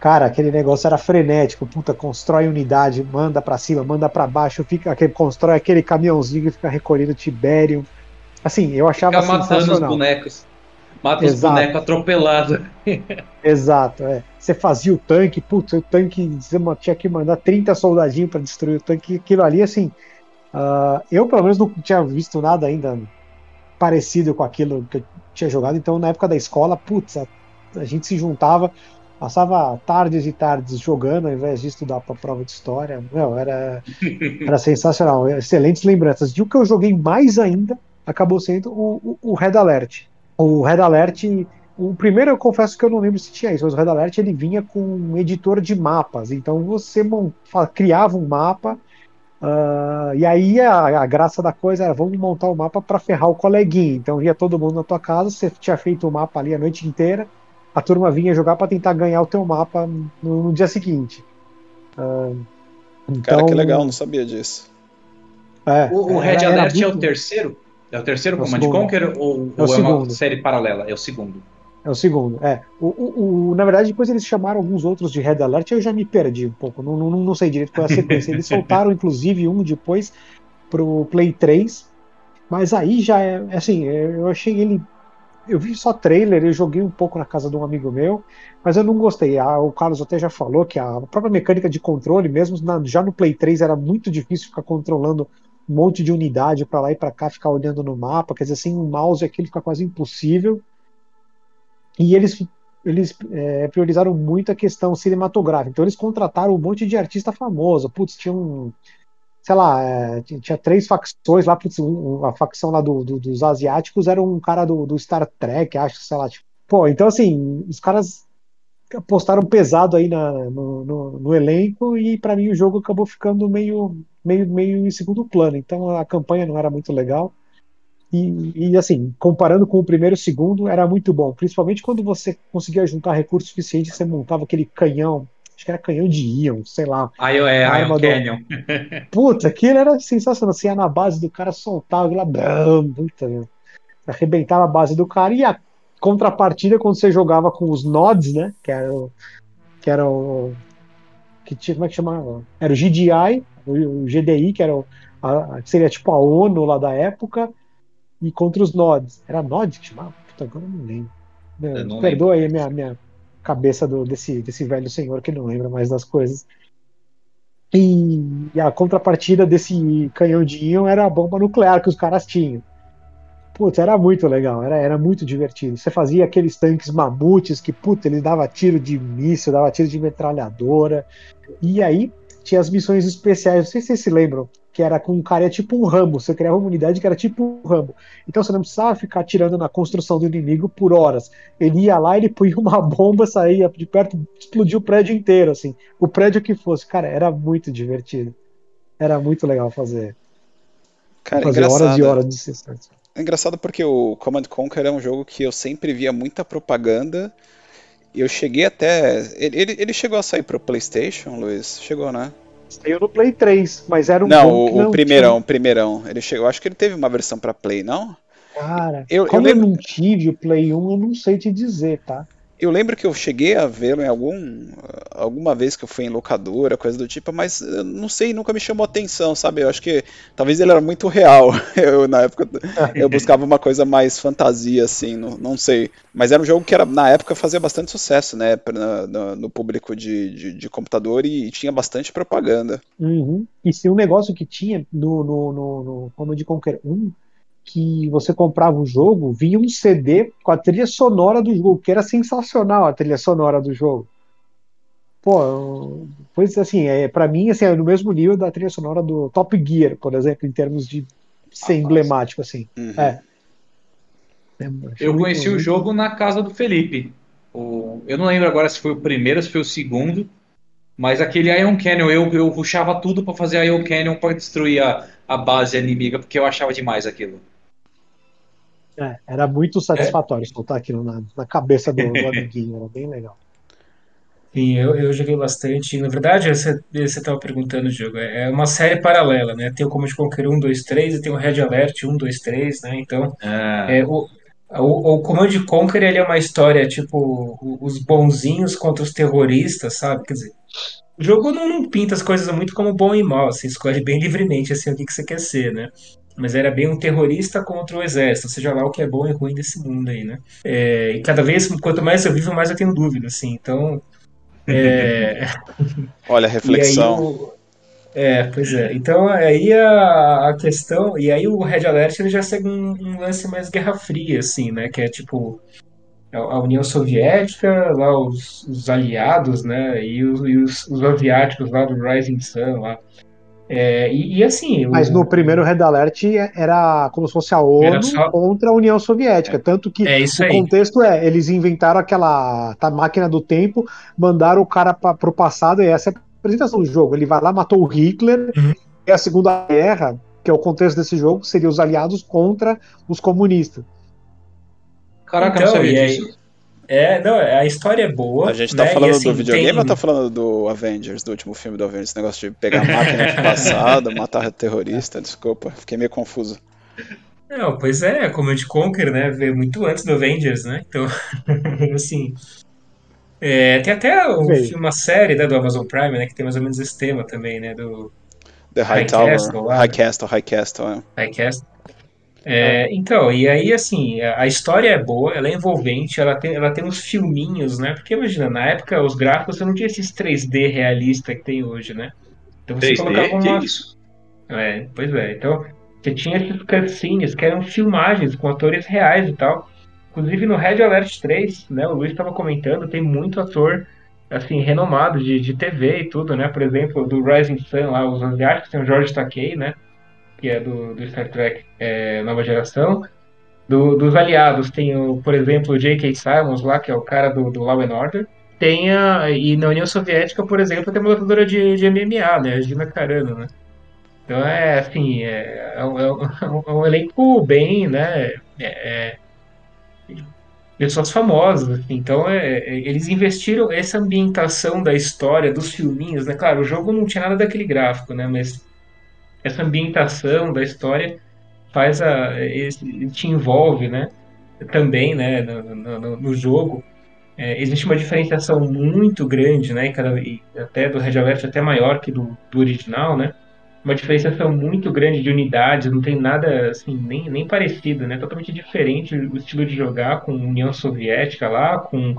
Cara, aquele negócio era frenético, puta, constrói unidade, manda pra cima, manda pra baixo, fica aquele constrói aquele caminhãozinho que fica recolhendo Tibério. Assim, eu achava Fica matando os bonecos. Mata os Exato. bonecos atropelados. Exato, é. Você fazia o tanque, putz, o tanque, você tinha que mandar 30 soldadinhos pra destruir o tanque, aquilo ali, assim. Ah, eu, pelo menos, não tinha visto nada ainda parecido com aquilo que eu tinha jogado, então na época da escola, putz, a, a gente se juntava, passava tardes e tardes jogando ao invés de estudar pra prova de história. Meu, era, era sensacional, excelentes lembranças. E o que eu joguei mais ainda acabou sendo o, o, o Red Alert. O Red Alert. O primeiro eu confesso que eu não lembro se tinha isso, mas o Red Alert ele vinha com um editor de mapas. Então você criava um mapa, ah, e aí a, a graça da coisa era vamos montar o mapa para ferrar o coleguinha. Então ia todo mundo na tua casa, você tinha feito o mapa ali a noite inteira, a turma vinha jogar para tentar ganhar o teu mapa no, no dia seguinte. Cara, então, que legal, não sabia disso. é, O, o Red Alert é o muito- terceiro? É o terceiro É o Command segundo. Conquer ou, É o ou é uma série paralela? É o segundo. É o segundo, é. O, o, o- na verdade, depois eles chamaram alguns outros de Red Alert, eu já me perdi um pouco, não, não, não sei direito qual é a sequência. Eles soltaram, inclusive, um depois pro Play 3, mas aí já é, assim, eu achei ele. Eu vi só trailer, eu joguei um pouco na casa de um amigo meu, mas eu não gostei. Ah, o Carlos até já falou que a própria mecânica de controle, mesmo na- já no Play 3, era muito difícil ficar controlando um monte de unidade para lá e para cá, ficar olhando no mapa. Quer dizer, sem um mouse aquilo fica quase impossível. E eles, eles é, priorizaram muito a questão cinematográfica. Então eles contrataram um monte de artista famoso. Putz, tinha um. Sei lá, é, tinha, três facções lá. Putz, um- a facção lá do- do- dos asiáticos era um cara do, do Star Trek, acho, sei lá. Tipo, pô, então assim, os caras apostaram pesado aí na- no, no- no elenco e para mim o jogo acabou ficando meio, meio, meio em segundo plano. Então a campanha não era muito legal. E, e, assim, comparando com o primeiro e o segundo, era muito bom. Principalmente quando você conseguia juntar recursos suficientes, você montava aquele canhão, acho que era canhão de íon, sei lá. Aí é A Iron arma do- Canyon. Puta, aquilo era sensacional. Você ia na base do cara, soltava aquilo lá, bam, puta, meu. arrebentava a base do cara. E a contrapartida, quando você jogava com os nods, né? Que era o. Que era o que tinha, como é que chamava? Era o GDI, o, o GDI, que era o, a- que seria tipo a ONU lá da época, e contra os nods. Era nod que chamava? Puta, agora eu não lembro. Eu não perdoa aí a minha, minha cabeça do- desse, desse velho senhor que não lembra mais das coisas. E, e a contrapartida desse canhão de íon era a bomba nuclear que os caras tinham. Putz, era muito legal, era, era muito divertido. Você fazia aqueles tanques mamutes que, puta, ele dava tiro de míssil, dava tiro de metralhadora. E aí tinha as missões especiais, não sei se vocês se lembram, que era com um cara tipo um ramo. Você criava uma unidade que era tipo um ramo. Então você não precisava ficar atirando na construção do inimigo por horas. Ele ia lá, ele punha uma bomba, saía de perto, explodia o prédio inteiro, assim. O prédio que fosse. Cara, era muito divertido. Era muito legal fazer. Cara, fazer engraçado. horas e horas de sessões. É engraçado porque o Command Conquer é um jogo que eu sempre via muita propaganda. E eu cheguei até. Ele, ele, ele chegou a sair pro PlayStation, Luiz? Chegou, né? Saiu no Play 3, mas era um não, que o, não o primeirão, o primeirão. Ele chegou. Acho que ele teve uma versão pra Play, não? Cara, Eu- eu como eu, lembro- não tive o Play 1, eu não sei te dizer, tá? Eu lembro que eu cheguei a vê-lo em algum alguma vez que eu fui em locadora, coisa do tipo, mas não sei, nunca me chamou atenção, sabe? Eu acho que talvez ele era muito real. Eu na época eu buscava uma coisa mais fantasia assim, não, não sei. Mas era um jogo que era na época fazia bastante sucesso, né, pra- no, no público de, de, de computador e, tinha bastante propaganda. Uhum. E se um negócio que tinha no, no, no, no Command Conquer 1, que você comprava o jogo, vinha um CD com a trilha sonora do jogo, que era sensacional a trilha sonora do jogo. Pô, pois assim, é, para mim, assim, é no mesmo nível da trilha sonora do Top Gear, por exemplo, em termos de ser Ah, emblemático, assim. Uhum. É. É, Eu muito- conheci o jogo na casa do Felipe. O- eu não lembro agora se foi o primeiro, se foi o segundo. Mas aquele Ion Canyon, eu, eu rushava tudo pra fazer Ion Canyon pra destruir a, a base inimiga, porque eu achava demais aquilo. É, era muito satisfatório soltar aquilo na, na cabeça do, do amiguinho, era bem legal. Sim, eu, eu joguei bastante. Na verdade, você estava perguntando, Diogo, é é uma série paralela, né? Tem o Command Conquer 1, 2, 3 e tem o Red Alert 1, 2, 3, né? Então, É, é, o, o, o Command Conquer ele é uma história tipo os bonzinhos contra os terroristas, sabe? Quer dizer, o jogo não, não pinta as coisas muito como bom e mal, você escolhe bem livremente assim, o que, que você quer ser, né? Mas era bem um terrorista contra o exército, seja lá o que é bom e ruim desse mundo aí, né? É, e cada vez, quanto mais eu vivo, mais eu tenho dúvida, assim. Então, é, Olha a reflexão. o, é, pois é. Então aí a, a questão, e aí o Red Alert ele já segue um, um lance mais Guerra Fria, assim, né? Que é tipo a União Soviética, lá os, os aliados, né? E os, e os, os asiáticos lá do Rising Sun lá. É, e, e assim, o- Mas no primeiro Red Alert era como se fosse a ONU só- contra a União Soviética. Tanto que É isso o aí. contexto é, eles inventaram aquela tá, máquina do tempo, mandaram o cara pra, pro passado, e essa é a apresentação do jogo. Ele vai lá, matou o Hitler, Uhum. e a Segunda Guerra, que é o contexto desse jogo, seria os aliados contra os comunistas. caraca, eu não Então, sabia e aí- disso. É, não, a história é boa. A gente tá né? E, falando assim, do videogame tem- ou tá falando do Avengers, do último filme do Avengers? Esse negócio de pegar a máquina do passado, matar terrorista, desculpa, fiquei meio confuso. Não, pois é, Command Conquer, né? Veio muito antes do Avengers, né? Então, assim. é, tem até um uma série né, do Amazon Prime, né? Que tem mais ou menos esse tema também, né? Do The High, High Tower, Castle lá, High né? Castle, High Castle, é. Highcast. É, então, e aí, assim, a história é boa, ela é envolvente, ela tem, ela tem uns filminhos, né? Porque imagina, na época os gráficos você não tinha esses 3D realista que tem hoje, né? Então você 3D? colocava Que uma. isso? É, pois é. Então, você tinha esses cutscenes que eram filmagens com atores reais e tal. Inclusive no Red Alert 3, né? O Luiz estava comentando, tem muito ator, assim, renomado de, de TV e tudo, né? Por exemplo, do Rising Sun lá, os asiáticos, tem o George Takei, né? Que é do, do Star Trek é, Nova Geração. Do- dos aliados tem, o, por exemplo, o J.K. Simons lá, que é o cara do, do Law and Order. Tem a, e na União Soviética, por exemplo, tem uma lutadora de, de MMA, né? A Gina Carano, né? Então é assim, é, é um, é um- é um elenco bem, né? é- é, pessoas famosas, assim. então é, é, eles investiram essa ambientação da história, dos filminhos, né? Claro, o jogo não tinha nada daquele gráfico, né? Mas essa ambientação da história faz a, te envolve, né? Também, né? No, no- no- jogo. É, existe uma diferenciação muito grande, né? cada- e até do Red Alert até maior que do, do original, né? Uma diferenciação muito grande de unidades, não tem nada assim, nem, nem parecido, né? Totalmente diferente o estilo de jogar com União Soviética lá, com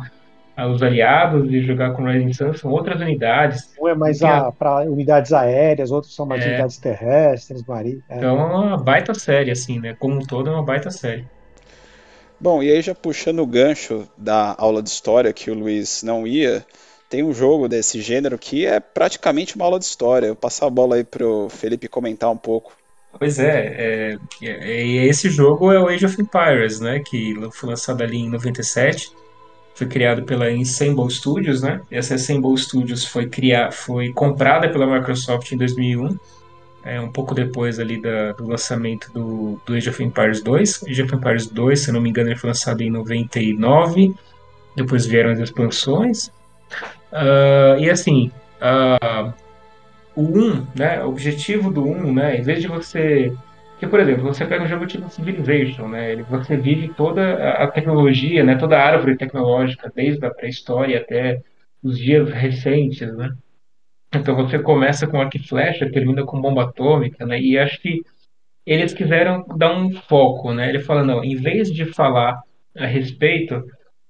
os aliados e jogar com Rising Sun são outras unidades. Um é mais para unidades aéreas, outros são mais é. unidades terrestres, marinhas. É. Então é uma baita série, assim, né? Como um todo é uma baita série. Bom, e aí já puxando o gancho da aula de história que o Luiz não ia, tem um jogo desse gênero que é praticamente uma aula de história. Eu passar a bola aí pro Felipe comentar um pouco. Pois é, é, é, esse jogo é o Age of Empires, né? Que foi lançado ali em 97 foi criado pela Ensemble Studios, né? Essa Ensemble Studios foi criar, foi comprada pela Microsoft em 2001, é, um pouco depois ali da, do lançamento do, do Age of Empires 2. Age of Empires 2, se não me engano, ele foi lançado em 99. Depois vieram as expansões. Uh, e assim, uh, o 1, né? O objetivo do 1, né? Em vez de você que, por exemplo, você pega um jogo tipo Civilization, né? Você vive toda a tecnologia, né? Toda a árvore tecnológica, desde a pré-história até os dias recentes, né? Então você começa com arco e flecha, termina com bomba atômica, né? E acho que eles quiseram dar um foco, né? Ele fala, não, em vez de falar a respeito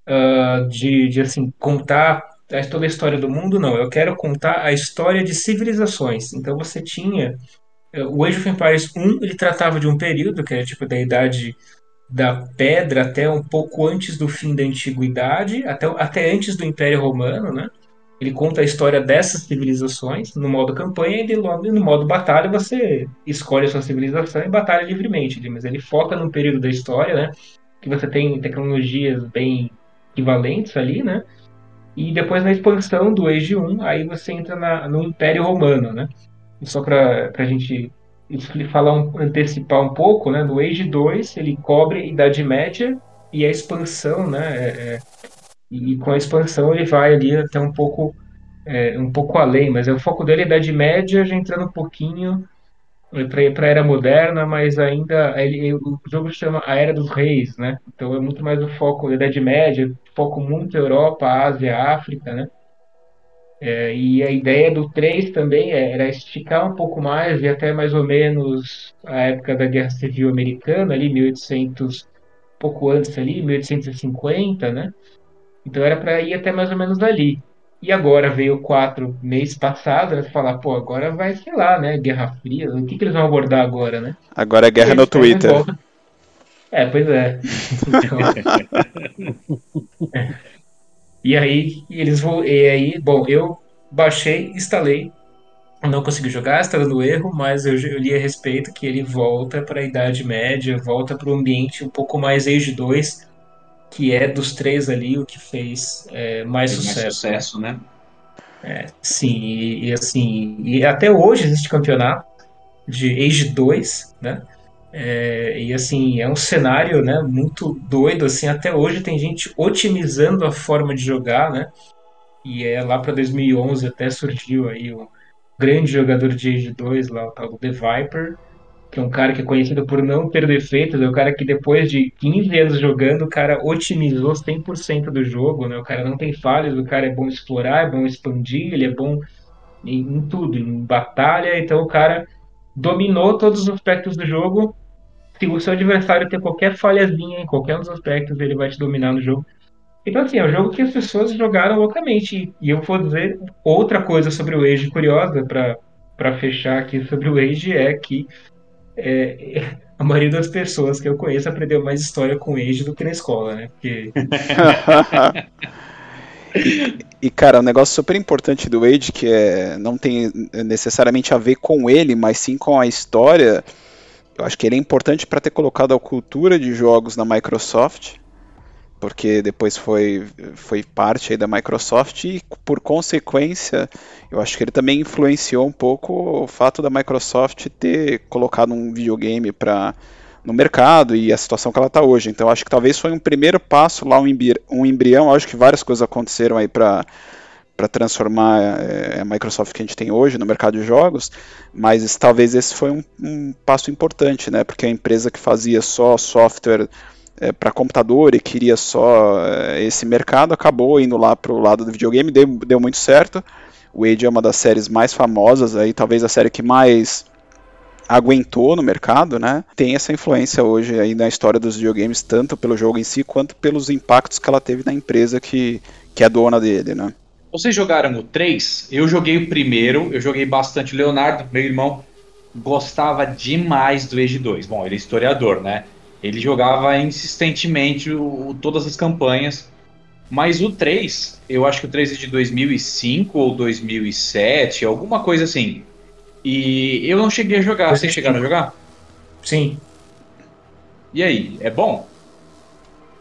uh, de, de, assim, contar toda a história do mundo, não. Eu quero contar a história de civilizações. Então você tinha o Age of Empires 1 ele tratava de um período que era tipo da idade da pedra até um pouco antes do fim da antiguidade, até, até antes do Império Romano, né? Ele conta a história dessas civilizações no modo campanha e logo no modo batalha você escolhe a sua civilização e batalha livremente, mas ele foca num período da história, né? Que você tem tecnologias bem equivalentes ali, né? E depois na expansão do Age 1, aí você entra na, no Império Romano, né? Só para a gente falar um, antecipar um pouco, né? No Age 2 ele cobre Idade Média e a expansão, né? É, é, e com a expansão ele vai ali até um pouco é, um pouco além, mas é o foco dele é Idade Média, já entrando um pouquinho para a Era Moderna, mas ainda ele, o jogo chama a Era dos Reis, né? Então é muito mais o foco da Idade Média, foco muito Europa, Ásia, África, né? É, e a ideia do 3 também é, era esticar um pouco mais e até mais ou menos a época da Guerra Civil Americana, ali 1800, pouco antes ali, 1850, né? Então era para ir até mais ou menos ali. E agora veio o 4 mês passado, né? Falar, pô, agora vai, sei lá, né? Guerra Fria, o que, que eles vão abordar agora, né? Agora é guerra no Twitter. É, pois é. Então... E aí eles vão. E aí, bom, eu baixei, instalei. Não consegui jogar, está dando erro, mas eu, eu, li a respeito que ele volta para a Idade Média, volta para o ambiente um pouco mais Age 2, que é dos três ali o que fez é, mais sucesso. Mais sucesso, né? É, sim, e, e, assim, e até hoje existe campeonato de Age 2, né? É, e assim, é um cenário né, muito doido, assim, até hoje tem gente otimizando a forma de jogar, né? E é lá para 2011 até surgiu aí o grande jogador de Age 2 lá, o tal do The Viper, que é um cara que é conhecido por não ter defeitos, é o cara que depois de 15 anos jogando, o cara otimizou 100% do jogo, né? O cara não tem falhas, o cara é bom explorar, é bom expandir, ele é bom em, em tudo, em batalha, então o cara dominou todos os aspectos do jogo se o seu adversário ter qualquer falhazinha em qualquer dos aspectos, ele vai te dominar no jogo. Então, assim, é um jogo que as pessoas jogaram loucamente. E eu vou dizer outra coisa sobre o Age curiosa, para fechar aqui sobre o Age, é que é, a maioria das pessoas que eu conheço aprendeu mais história com o Age do que na escola, né? Porque... e, e, cara, um negócio super importante do Age, que é, não tem necessariamente a ver com ele, mas sim com a história eu acho que ele é importante para ter colocado a cultura de jogos na Microsoft, porque depois foi, foi parte da Microsoft e, por consequência, eu acho que ele também influenciou um pouco o fato da Microsoft ter colocado um videogame para no mercado e a situação que ela está hoje. Então, acho que talvez foi um primeiro passo lá, um embrião. Acho que várias coisas aconteceram aí para para transformar é, a Microsoft que a gente tem hoje no mercado de jogos, mas talvez esse foi um, um passo importante, né? Porque a empresa que fazia só software é, para computador e queria só é, esse mercado acabou indo lá para o lado do videogame, deu, deu muito certo. O Age é uma das séries mais famosas, aí talvez a série que mais aguentou no mercado, né? Tem essa influência hoje aí na história dos videogames, tanto pelo jogo em si quanto pelos impactos que ela teve na empresa que, que é dona dele, né? Vocês jogaram o 3? Eu joguei o primeiro, eu joguei bastante. Leonardo, meu irmão, gostava demais do Age 2. Bom, ele é historiador, né? Ele jogava insistentemente o, todas as campanhas. Mas o 3, eu acho que o 3 é de 2005 ou 2007, alguma coisa assim. E eu não cheguei a jogar. Vocês chegaram a jogar? Sim. E aí, é bom?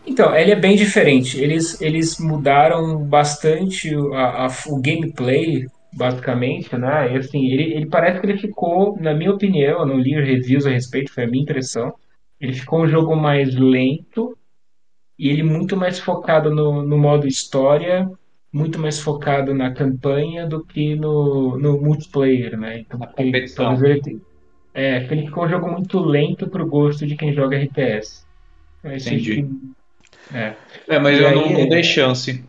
Então, ele é bem diferente. Eles, eles mudaram bastante a, a, o gameplay, basicamente, né? E, assim, ele, ele parece que ele ficou, na minha opinião, eu não li reviews a respeito, foi a minha impressão. Ele ficou um jogo mais lento e ele muito mais focado no, no modo história, muito mais focado na campanha do que no, no multiplayer, né? Então, na competição. Ele, é, ele ficou um jogo muito lento pro gosto de quem joga RTS. Entendi. É. é, mas e eu aí, não, não dei chance.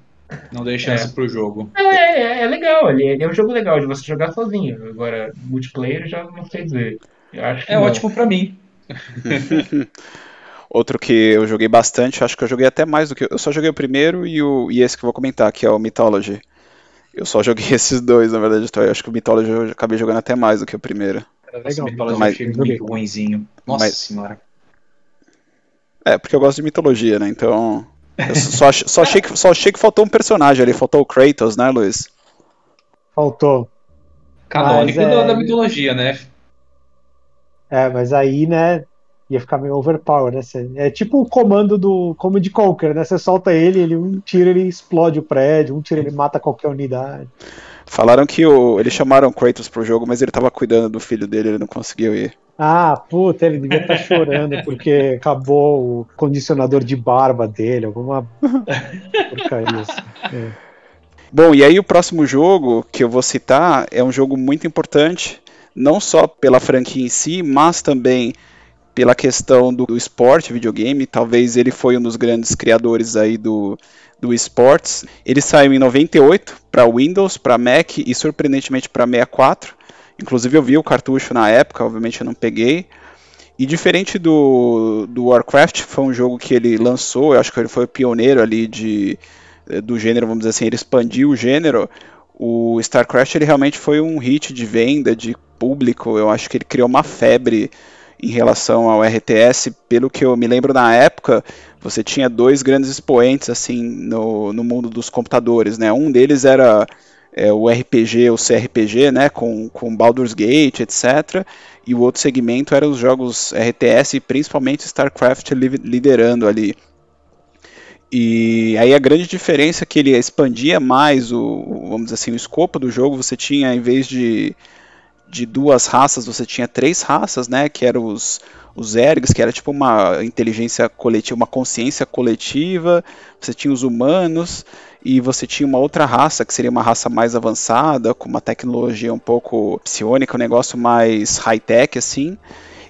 Não dei chance é. pro jogo. É, é, é legal, ele, é um jogo legal de você jogar sozinho. Agora, multiplayer já não sei dizer. é não. ótimo para mim. Outro que eu joguei bastante, acho que eu joguei até mais do que. Eu só joguei o primeiro e, o, e esse que eu vou comentar, que é o Mythology. Eu só joguei esses dois, na verdade. Então eu acho que o Mythology eu acabei jogando até mais do que o primeiro. Era legal. O Mythology mas, eu muito ruimzinho. Nossa mas, senhora. É, porque eu gosto de mitologia, né? Então. Eu só, só, achei que, só achei que faltou um personagem ali, faltou o Kratos, né, Luiz? Faltou. Canônico mas, é... da mitologia, né? É, mas aí, né, ia ficar meio overpower, né? É tipo o comando do Command Conquer, né? Você solta ele, ele um tiro ele explode o prédio, um tiro ele mata qualquer unidade. Falaram que o, eles chamaram Kratos pro jogo, mas ele tava cuidando do filho dele, ele não conseguiu ir. Ah, puta, ele devia estar tá chorando porque acabou o condicionador de barba dele, alguma porcaria assim. É. Bom, e aí o próximo jogo que eu vou citar é um jogo muito importante, não só pela franquia em si, mas também pela questão do, do esporte, videogame. Talvez ele foi um dos grandes criadores aí do, do esportes. Ele saiu em 98 para Windows, para Mac e surpreendentemente para 64. Inclusive eu vi o cartucho na época, obviamente eu não peguei. E diferente do, do Warcraft, foi um jogo que ele lançou, eu acho que ele foi o pioneiro ali de, eh, do gênero, vamos dizer assim, ele expandiu o gênero. O StarCraft ele realmente foi um hit de venda, de público, eu acho que ele criou uma febre em relação ao RTS, pelo que eu me lembro na época, você tinha dois grandes expoentes assim no, no mundo dos computadores, né? Um deles era é, o RPG, o CRPG, né, com, com Baldur's Gate, etc. E o outro segmento era os jogos RTS, principalmente StarCraft liderando ali. E aí a grande diferença é que ele expandia mais o, vamos dizer assim, o escopo do jogo. Você tinha, em vez de, de duas raças, você tinha três raças, né? Que eram os, os ergs, que era tipo uma inteligência coletiva, uma consciência coletiva. Você tinha os humanos, e você tinha uma outra raça, que seria uma raça mais avançada, com uma tecnologia um pouco psionica, um negócio mais high-tech, assim.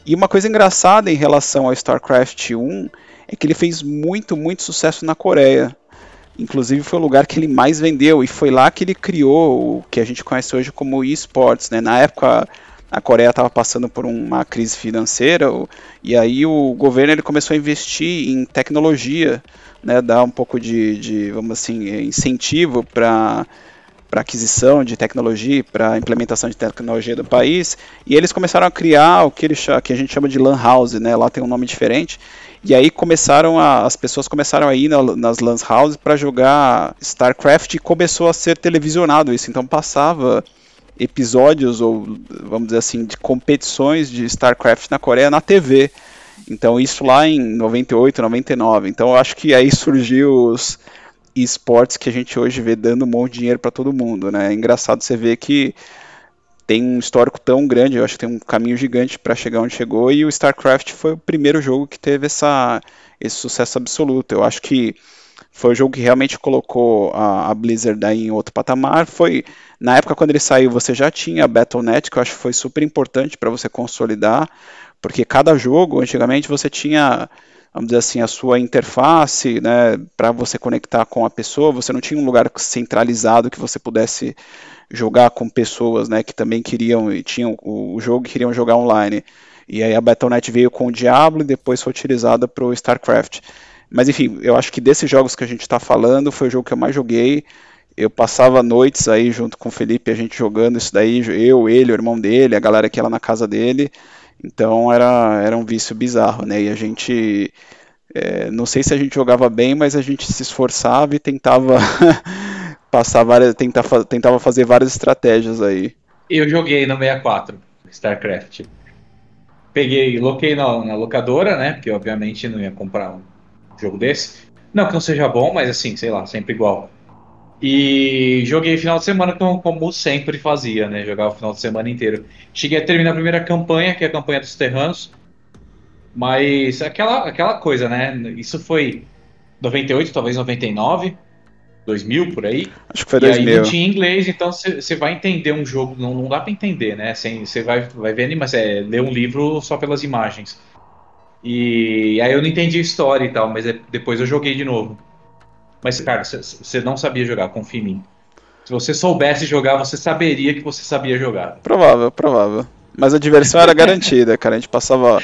E uma coisa engraçada em relação ao StarCraft 1 é que ele fez muito, muito sucesso na Coreia. Inclusive foi o lugar que ele mais vendeu e foi lá que ele criou o que a gente conhece hoje como esports. Né? Na época a Coreia estava passando por uma crise financeira e aí o governo ele começou a investir em tecnologia né, dar um pouco de, de vamos assim, incentivo para para aquisição de tecnologia, para implementação de tecnologia do país, e eles começaram a criar o que, eles, que a gente chama de lan house, né? Lá tem um nome diferente. E aí começaram a, as pessoas começaram a ir na, nas lan houses para jogar StarCraft e começou a ser televisionado isso. Então passava episódios ou vamos dizer assim de competições de StarCraft na Coreia na TV. Então isso lá em 98, 99. Então eu acho que aí surgiu os esportes que a gente hoje vê dando um monte de dinheiro para todo mundo, né? É engraçado você ver que tem um histórico tão grande, eu acho que tem um caminho gigante para chegar onde chegou e o StarCraft foi o primeiro jogo que teve essa, esse sucesso absoluto. Eu acho que foi o jogo que realmente colocou a, a Blizzard em outro patamar. Foi na época quando ele saiu, você já tinha a Battle.net, que eu acho que foi super importante para você consolidar. Porque cada jogo, antigamente, você tinha, vamos dizer assim, a sua interface, né, para você conectar com a pessoa, você não tinha um lugar centralizado que você pudesse jogar com pessoas, né, que também queriam, tinham o jogo e queriam jogar online. E aí a Battle.net veio com o Diablo e depois foi utilizada para o StarCraft. Mas enfim, eu acho que desses jogos que a gente está falando, foi o jogo que eu mais joguei. Eu passava noites aí junto com o Felipe, a gente jogando isso daí, eu, ele, o irmão dele, a galera que ia lá na casa dele. Então era, era um vício bizarro, né? E a gente. É, não sei se a gente jogava bem, mas a gente se esforçava e tentava passar várias. Tentava, tentava fazer várias estratégias aí. Eu joguei no 64, StarCraft. Peguei, loquei na, na locadora, né? Porque obviamente não ia comprar um jogo desse. Não que não seja bom, mas assim, sei lá, sempre igual. E joguei final de semana como, como sempre fazia, né? Jogava o final de semana inteiro. Cheguei a terminar a primeira campanha, que é a campanha dos Terranos. Mas aquela, aquela coisa, né? Isso foi 98, talvez 99, 2000 por aí. Acho que foi 2000. E aí não tinha inglês, então você vai entender um jogo, não, não dá para entender, né? Você vai, vai ver, mas é ler um livro só pelas imagens. E aí eu não entendi a história e tal, mas é, depois eu joguei de novo. Mas, cara, você não sabia jogar, confia em mim. Se você soubesse jogar, você saberia que você sabia jogar. Provável, provável. Mas a diversão era garantida, cara. A gente passava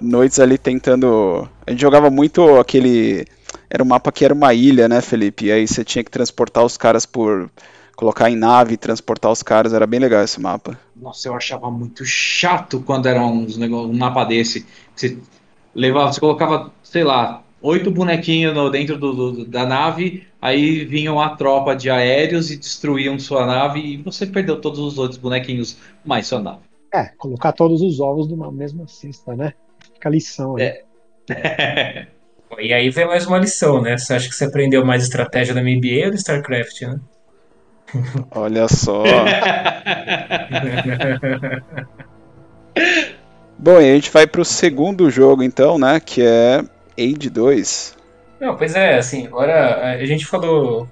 noites ali tentando. A gente jogava muito aquele. Era um mapa que era uma ilha, né, Felipe? E aí você tinha que transportar os caras por. Colocar em nave, transportar os caras, era bem legal esse mapa. Nossa, eu achava muito chato quando era uns negócio, um mapa desse. Você levava, você colocava, sei lá, oito bonequinhos no, dentro do, do, da nave, aí vinham a tropa de aéreos e destruíam sua nave e você perdeu todos os outros bonequinhos mais sua nave. É, colocar todos os ovos numa mesma cesta, né? Fica a lição aí. É. e aí vem mais uma lição, né? Você acha que você aprendeu mais estratégia da MBA ou do StarCraft, né? Olha só. Bom, e a gente vai para o segundo jogo então, né? Que é Age 2. Não, pois é, assim, agora a gente falou.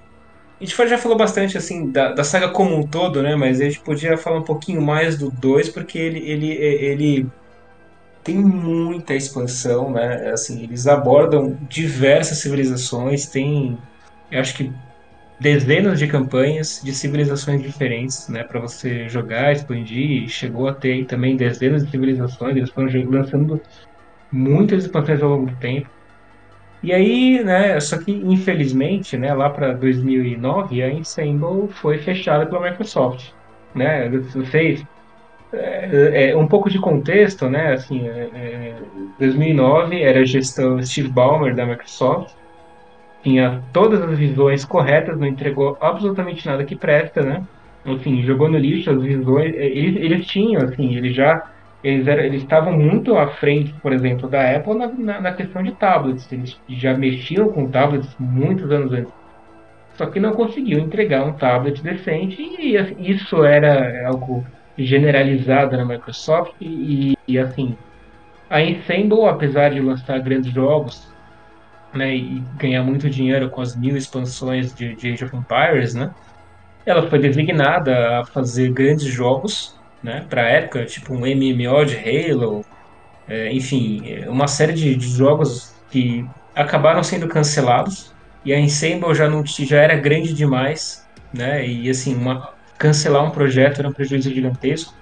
A gente já falou bastante assim da, da saga como um todo, né? Mas a gente podia falar um pouquinho mais do 2, porque ele, ele, ele tem muita expansão, né? Assim, eles abordam diversas civilizações, tem, eu acho que dezenas de campanhas de civilizações diferentes, né, para você jogar, expandir. Chegou a ter também dezenas de civilizações. Eles foram lançando muitas expansões ao longo do tempo. E aí, né, só que infelizmente, né, lá para 2009, a Ensemble foi fechada pela Microsoft, né? Vocês é, é, um pouco de contexto, né? Assim, é, 2009 era a gestão Steve Ballmer da Microsoft, tinha todas as visões corretas, não entregou absolutamente nada que presta, né? Enfim, jogou no lixo as visões. Eles, eles tinham, assim, eles já eles, eram, eles estavam muito à frente, por exemplo, da Apple na, na, na, questão de tablets. Eles já mexiam com tablets muitos anos antes. Só que não conseguiam entregar um tablet decente e assim, isso era algo generalizado na Microsoft e, e assim a Ensemble, apesar de lançar grandes jogos né, e ganhar muito dinheiro com as mil expansões de, de Age of Empires, né, ela foi designada a fazer grandes jogos né, para a época, tipo um MMO de Halo, é, enfim, uma série de, de, jogos que acabaram sendo cancelados e a Ensemble já não já era grande demais, né, e assim uma, cancelar um projeto era um prejuízo gigantesco.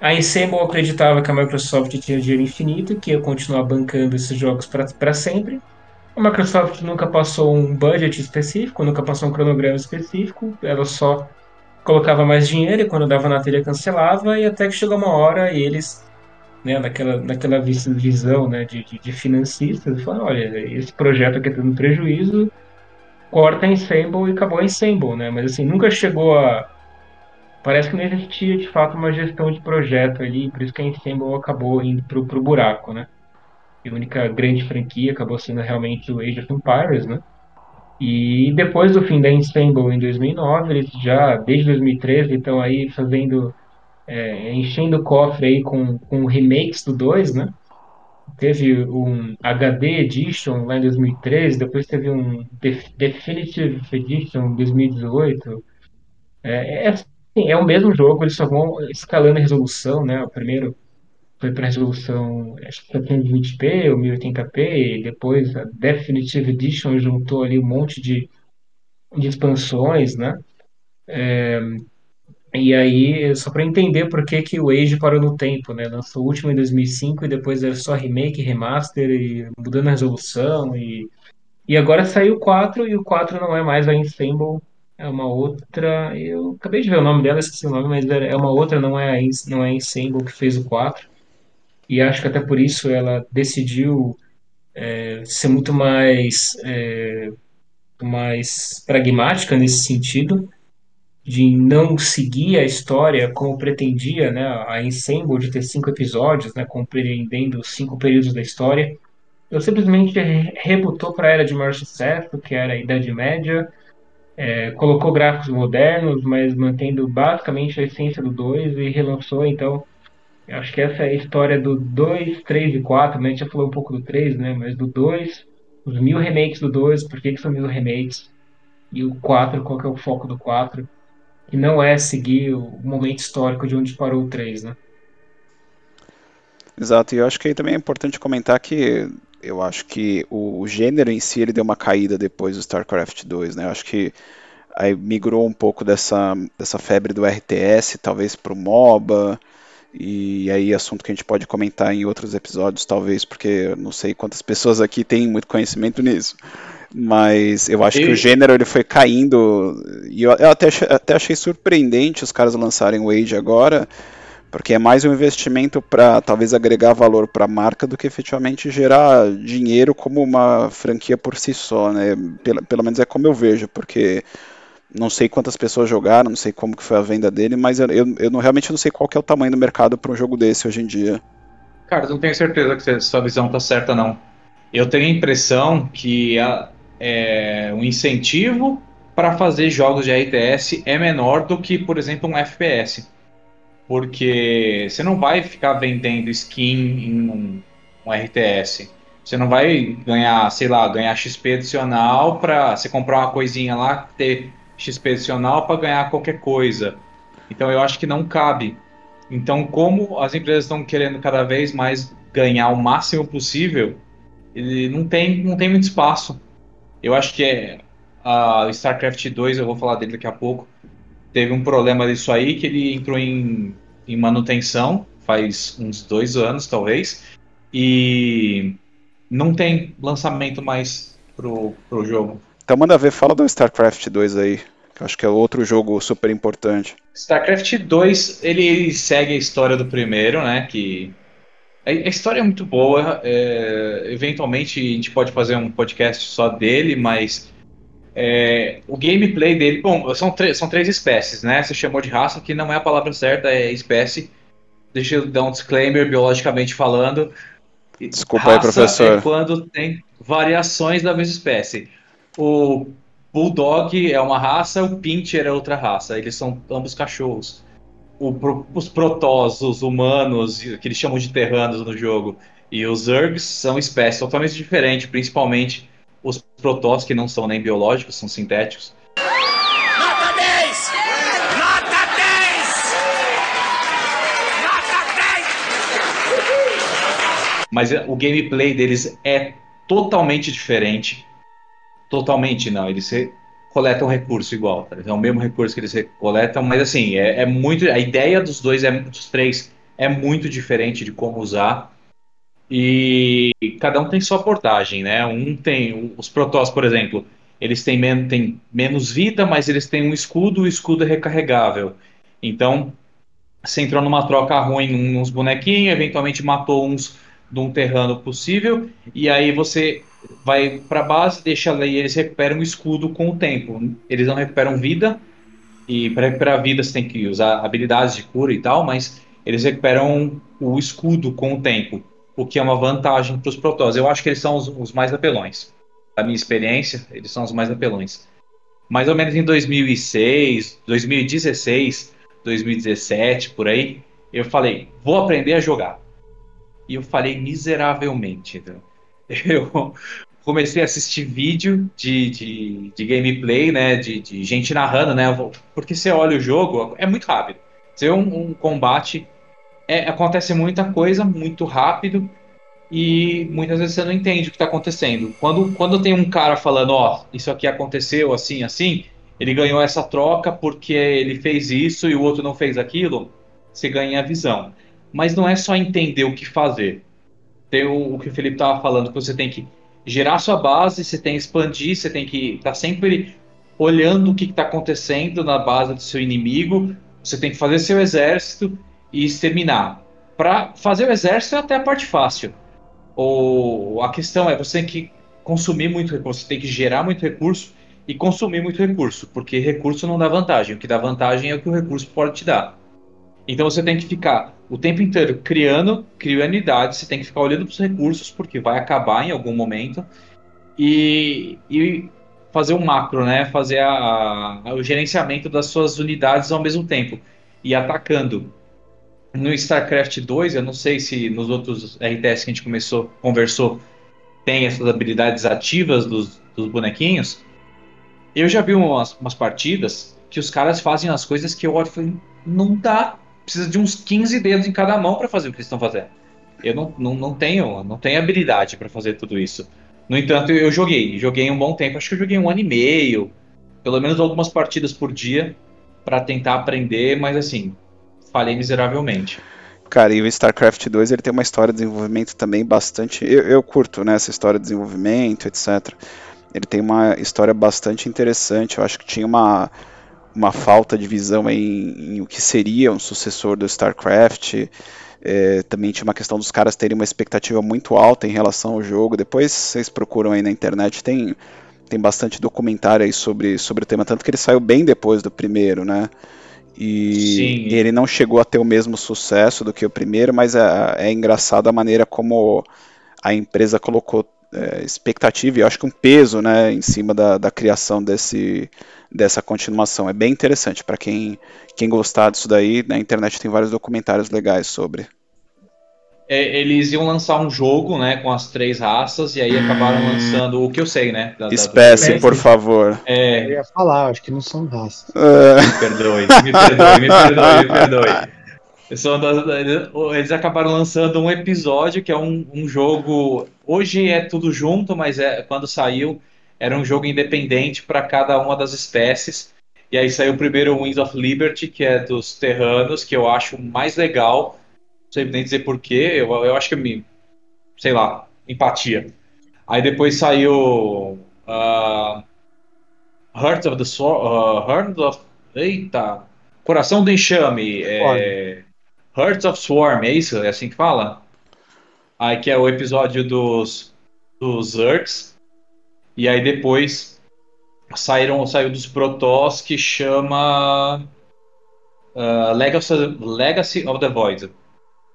A Ensemble acreditava que a Microsoft tinha dinheiro infinito e que ia continuar bancando esses jogos para sempre. A Microsoft nunca passou um budget específico, nunca passou um cronograma específico, ela só colocava mais dinheiro e quando dava na telha cancelava e até que chegou uma hora e eles, né, naquela, naquela visão né, de, de, de financistas, falaram, olha, esse projeto aqui é dando prejuízo, corta Ensemble e acabou a Ensemble, né? Mas assim, nunca chegou a... Parece que não existia de fato uma gestão de projeto ali, por isso que a Ensemble acabou indo pro, pro buraco, né? E a única grande franquia acabou sendo realmente o Age of Empires, né? E depois do fim da Ensemble em 2009, eles já, desde 2013, estão aí fazendo, é, enchendo o cofre aí com, com remakes do 2, né? Teve um HD Edition lá em 2013, depois teve um Definitive Edition em 2018. É, é, assim, é o mesmo jogo, eles só vão escalando a resolução, né? O primeiro foi para resolução acho que 720p ou 1080p, e depois a Definitive Edition juntou ali um monte de, de expansões, né? É, E aí, só para entender por que, que o Age parou no tempo, né? Lançou o último em 2005 e depois era só remake, remaster e mudando a resolução. E, e agora saiu o 4 e o 4 não é mais a Ensemble, é uma outra. Eu acabei de ver o nome dela, esqueci o nome, mas é uma outra, não é a, não é a Ensemble que fez o 4. E acho que até por isso ela decidiu é, ser muito mais, é, mais pragmática nesse sentido de não seguir a história como pretendia, né, a Ensemble de ter cinco episódios, né, compreendendo cinco períodos da história. Eu simplesmente re- rebutou para a era de sucesso, que era a Idade Média, é, colocou gráficos modernos, mas mantendo basicamente a essência do 2 e relançou, então, acho que essa é a história do 2, 3 e 4, né? A gente já falou um pouco do 3, né? Mas do 2, os mil remakes do 2, por que, que são mil remakes? E o 4, qual que é o foco do 4? que não é seguir o momento histórico de onde parou o 3, né? Exato, e eu acho que aí também é importante comentar que eu acho que o, o gênero em si ele deu uma caída depois do StarCraft 2, né? Eu acho que aí migrou um pouco dessa, dessa febre do RTS, talvez para o MOBA, e aí assunto que a gente pode comentar em outros episódios, talvez, porque eu não sei quantas pessoas aqui têm muito conhecimento nisso. Mas eu acho que o E- gênero ele foi caindo, e eu, eu até, até achei surpreendente os caras lançarem o Age agora, porque é mais um investimento para talvez agregar valor para a marca do que efetivamente gerar dinheiro como uma franquia por si só, né? Pelo, pelo menos é como eu vejo, porque não sei quantas pessoas jogaram, não sei como que foi a venda dele, mas eu, eu, eu não- realmente não sei qual que é o tamanho do mercado para um jogo desse hoje em dia. Cara, eu não tenho certeza que sua visão tá certa, não. Eu tenho a impressão que a- é, o incentivo para fazer jogos de RTS é menor do que, por exemplo, um FPS. Porque você não vai ficar vendendo skin em um, um RTS. Você não vai ganhar, sei lá, ganhar XP adicional para você comprar uma coisinha lá, ter XP adicional para ganhar qualquer coisa. Então eu acho que não cabe. Então, como as empresas estão querendo cada vez mais ganhar o máximo possível, ele não tem, não tem muito espaço. Eu acho que é a StarCraft 2, eu vou falar dele daqui a pouco, teve um problema disso aí que ele entrou em, em manutenção faz uns dois anos, talvez, e não tem lançamento mais pro, pro jogo. Então manda ver, fala do StarCraft 2 aí, que eu acho que é outro jogo super importante. StarCraft 2, ele, segue a história do primeiro, né? Que a, história é muito boa. é, eventualmente a gente pode fazer um podcast só dele, mas é, o gameplay dele. Bom, são, três são três espécies, né? Você chamou de raça, que não é a palavra certa, é espécie. Deixa eu dar um disclaimer, biologicamente falando. Desculpa aí, Raça professor. É quando tem variações da mesma espécie. O Bulldog é uma raça, o Pinscher é outra raça. Eles são ambos cachorros. O os Protoss, os humanos, que eles chamam de terranos no jogo, e os Zergs são espécies totalmente diferentes, principalmente os Protoss, que não são nem biológicos, são sintéticos. Nota 10! Nota 10! Nota 10! Mas o gameplay deles é totalmente diferente. Totalmente não, eles coletam recurso igual, tá? É o mesmo recurso que eles coletam, mas assim, é, é muito. A ideia dos dois, é, dos três, é muito diferente de como usar. E cada um tem sua abordagem, né? Um tem. Os Protoss, por exemplo, eles têm, men têm menos vida, mas eles têm um escudo, o escudo é recarregável. Então, você entrou numa troca ruim uns bonequinhos, eventualmente matou uns de um terrano possível, e aí você vai pra base, deixa ali e eles recuperam o escudo com o tempo. Eles não recuperam vida, e para recuperar vida você tem que usar habilidades de cura e tal, mas eles recuperam o escudo com o tempo, o que é uma vantagem para os Protoss. Eu acho que eles são os, os mais apelões. Da minha experiência, eles são os mais apelões. Mais ou menos em 2006, 2016, 2017, por aí, eu falei, vou aprender a jogar. E eu falei miseravelmente. entendeu? Eu comecei a assistir vídeo de, de, de gameplay, né? De, de gente narrando, né? Porque você olha o jogo, é muito rápido. Você um, um combate, é, acontece muita coisa muito rápido e muitas vezes você não entende o que está acontecendo. Quando, quando tem um cara falando, ó, isso aqui aconteceu assim, assim, ele ganhou essa troca porque ele fez isso e o outro não fez aquilo, você ganha a visão. Mas não é só entender o que fazer. Tem o, o que o Felipe estava falando, que você tem que gerar sua base, você tem que expandir, você tem que estar tá sempre olhando o que está acontecendo na base do seu inimigo, você tem que fazer seu exército e exterminar. Para fazer o exército é até a parte fácil. Ou a questão é você tem que consumir muito recurso, você tem que gerar muito recurso e consumir muito recurso, porque recurso não dá vantagem. O que dá vantagem é o que o recurso pode te dar. Então você tem que ficar o tempo inteiro criando, criando unidades, você tem que ficar olhando para os recursos, porque vai acabar em algum momento. E, e fazer um macro, né? Fazer a, a, o gerenciamento das suas unidades ao mesmo tempo e atacando. No StarCraft 2, eu não sei se nos outros RTS que a gente começou, conversou, tem essas habilidades ativas dos, dos bonequinhos. Eu já vi umas, umas, partidas que os caras fazem as coisas que eu olho e não dá. Precisa de uns 15 dedos em cada mão para fazer o que eles estão fazendo. Eu não, não, não tenho não tenho habilidade para fazer tudo isso. No entanto, eu joguei. Joguei um bom tempo. Acho que eu joguei um ano e meio. Pelo menos algumas partidas por dia. para tentar aprender, mas assim, falhei miseravelmente. Cara, e o StarCraft 2 ele tem uma história de desenvolvimento também bastante. Eu, eu curto né, essa história de desenvolvimento, etc. Ele tem uma história bastante interessante. Eu acho que tinha uma, uma falta de visão em, em o que seria um sucessor do StarCraft. É, também tinha uma questão dos caras terem uma expectativa muito alta em relação ao jogo. Depois vocês procuram aí na internet, tem, tem bastante documentário aí sobre, sobre o tema, tanto que ele saiu bem depois do primeiro, né? E Sim. ele não chegou a ter o mesmo sucesso do que o primeiro, mas é, é engraçado a maneira como a empresa colocou é, expectativa e eu acho que um peso né, em cima da, da criação desse, dessa continuação. É bem interessante para quem, quem gostar disso daí. Na internet tem vários documentários legais sobre. É, eles iam lançar um jogo, né, com as três raças e aí acabaram hum. lançando o que eu sei, né? Da, Espécie, da... por favor. É... Eu ia falar, acho que não são raças. Uh... Me perdoe, me perdoe, me perdoe, me perdoe. Eles acabaram lançando um episódio que é um, um jogo. Hoje é tudo junto, mas é quando saiu era um jogo independente para cada uma das espécies. E aí saiu primeiro o Winds of Liberty, que é dos terranos, que eu acho mais legal. Não sei nem dizer porquê, eu, eu acho que me. sei lá, empatia. Aí depois saiu. Uh, Heart of the Sword. Uh, Heart of. Eita! Coração do Enxame. É, Hearts of Swarm, é isso? É assim que fala? Aí que é o episódio dos, dos Zergs. E aí depois saíram, saiu dos Protoss que chama uh, Legacy, Legacy of the Void.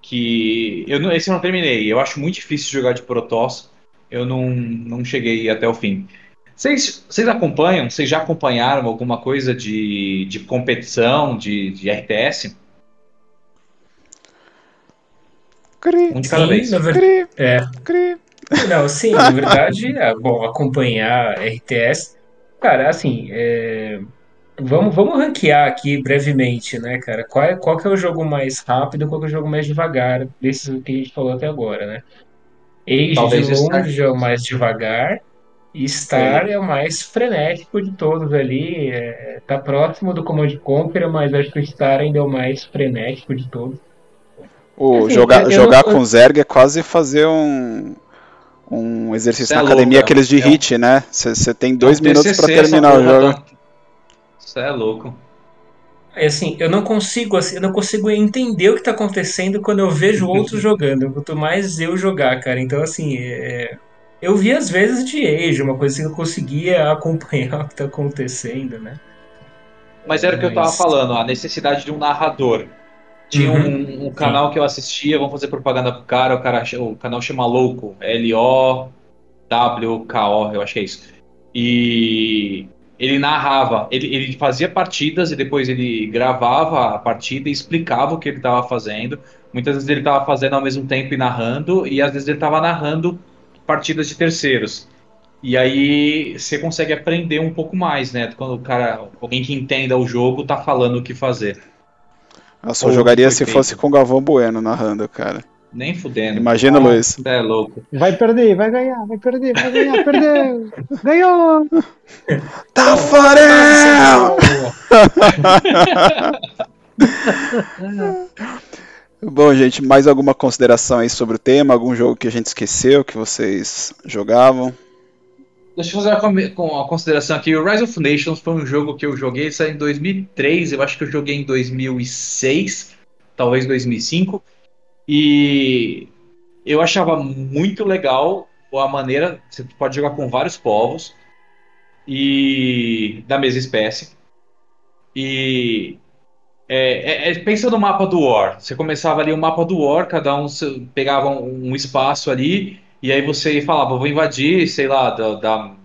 Que eu, esse eu não terminei. Eu acho muito difícil jogar de Protoss. Eu não, não cheguei até o fim. Vocês, vocês acompanham? Vocês já acompanharam alguma coisa de, de competição, de, de RTS? Cri, um de cada sim, vez. Ver... É. Cri. Não, sim, na verdade, é bom acompanhar RTS. Cara, assim, é, vamos, vamos ranquear aqui brevemente, né, cara? Qual, é, qual que é o jogo mais rápido, qual que é o jogo mais devagar, desses que a gente falou até agora, né? Age Talvez de longe é o mais devagar, e Star é. é o mais frenético de todos ali. É, tá próximo do Command Conquer, mas acho que o Star ainda é o mais frenético de todos. O assim, jogar eu, jogar eu, com Zerg é quase fazer um, um exercício na é academia, louco, aqueles de é hit, um... né? Você tem dois é um minutos para terminar o jogo. Isso é louco. É assim, eu não consigo, assim, eu não consigo entender o que está acontecendo quando eu vejo outros jogando. Quanto mais eu jogar, cara. Então, assim, é... eu vi às vezes de Age, uma coisa assim que eu conseguia acompanhar o que está acontecendo, né? Mas era o que eu tava falando, a necessidade de um narrador. Tinha uhum. um, um, canal Sim. que eu assistia, vamos fazer propaganda pro cara, o, cara, o canal chama Louco, L-O-W-K-O, eu acho que é isso. E ele narrava, ele, ele fazia partidas e depois ele gravava a partida e explicava o que ele estava fazendo. Muitas vezes ele estava fazendo ao mesmo tempo e narrando, e às vezes ele estava narrando partidas de terceiros. E aí você consegue aprender um pouco mais, né? Quando o cara, alguém que entenda o jogo, tá falando o que fazer. Eu só Ou jogaria se feito. fosse com o Galvão Bueno narrando, cara. Nem fudendo. Imagina, Ah. Luiz. É louco. Vai perder, vai ganhar, vai perder, vai ganhar, perdeu! Ganhou! Tafarel! Bom, gente, mais alguma consideração aí sobre o tema? Algum jogo que a gente esqueceu que vocês jogavam? Deixa eu fazer uma, consideração aqui. O Rise of Nations foi um jogo que eu joguei, ele saiu em 2003, eu acho que eu joguei em 2006, talvez 2005. E eu achava muito legal a maneira, você pode jogar com vários povos e da mesma espécie. E é, é- é- pensa no mapa do War. Você começava ali o mapa do War, cada um pegava um, um espaço ali e aí você falava, vou invadir, sei lá, da, da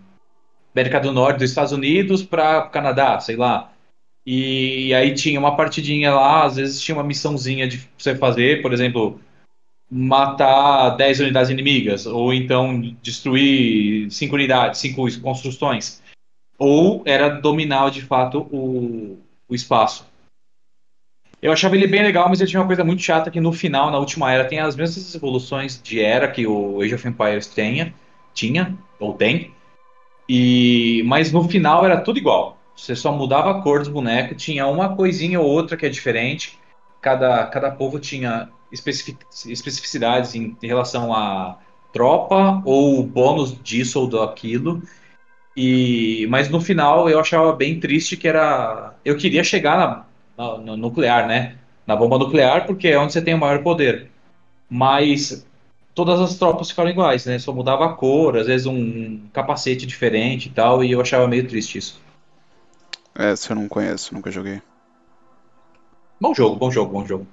América do Norte, dos Estados Unidos para Canadá, sei lá. E, aí tinha uma partidinha lá, às vezes tinha uma missãozinha de você fazer, por exemplo, matar 10 unidades inimigas, ou então destruir 5 unidades, 5 construções. Ou era dominar de fato o, o espaço. Eu achava ele bem legal, mas ele tinha uma coisa muito chata que no final, na última era, tem as mesmas evoluções de era que o Age of Empires tenha, tinha, ou tem. E, mas no final era tudo igual. Você só mudava a cor dos bonecos, tinha uma coisinha ou outra que é diferente. Cada, cada povo tinha especific- especificidades em, em relação à tropa ou bônus disso ou daquilo. E, mas no final eu achava bem triste que era. Eu queria chegar na, na- no nuclear, né? Na bomba nuclear, porque é onde você tem o maior poder. Mas todas as tropas ficaram iguais, né? Só mudava a cor, às vezes um capacete diferente e tal, e eu achava meio triste isso. Essa eu não conheço, nunca joguei. Bom jogo, bom jogo, bom jogo.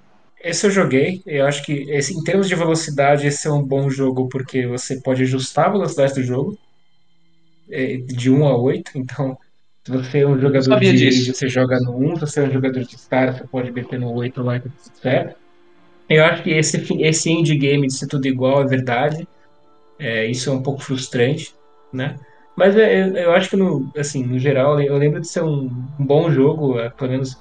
Esse eu joguei, eu acho que esse, em termos de velocidade, esse é um bom jogo porque você pode ajustar a velocidade do jogo é, de 1 a 8, então se você é um jogador de disso. Você joga no 1, se você é um jogador de Star, você pode meter no 8 lá e tudo certo. Eu acho que esse, esse endgame de ser tudo igual é verdade, é, isso é um pouco frustrante, né? Mas é, eu, eu acho que, no, assim, no geral, eu lembro de ser um, um bom jogo, é, pelo menos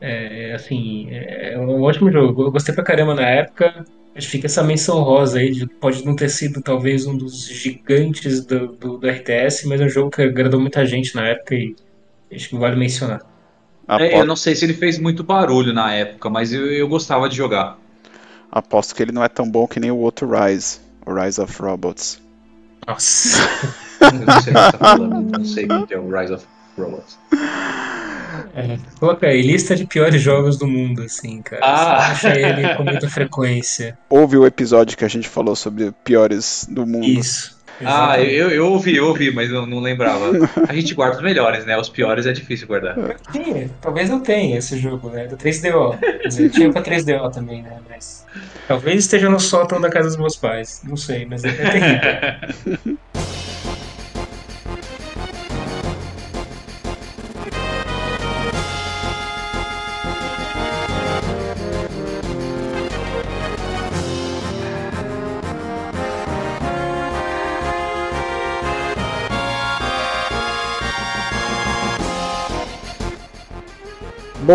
é, assim, é um ótimo jogo. Eu gostei pra caramba na época. Acho que fica essa menção rosa aí, de, pode não ter sido talvez um dos gigantes do, do, do RTS, mas é um jogo que agradou muita gente na época e acho que vale mencionar. É, eu não sei se ele fez muito barulho na época, mas eu, eu gostava de jogar. Aposto que ele não é tão bom que nem o outro Rise, o Rise of Robots. Nossa. Eu não sei o que você tá falando, não sei o que é o Rise of Robots. É, coloca aí, lista de piores jogos do mundo, assim, cara. Ah. Você acha ele com muita frequência. Houve o episódio que a gente falou sobre piores do mundo. Isso. Ah, exatamente. eu, eu ouvi, eu ouvi, mas eu não lembrava. A gente guarda os melhores, né? Os piores é difícil guardar. Sim, talvez eu tenha esse jogo, né? Do 3DO. Quer dizer, tinha pra 3DO também, né? Mas. Talvez esteja no sótão da casa dos meus pais. Não sei, mas é, é terrível.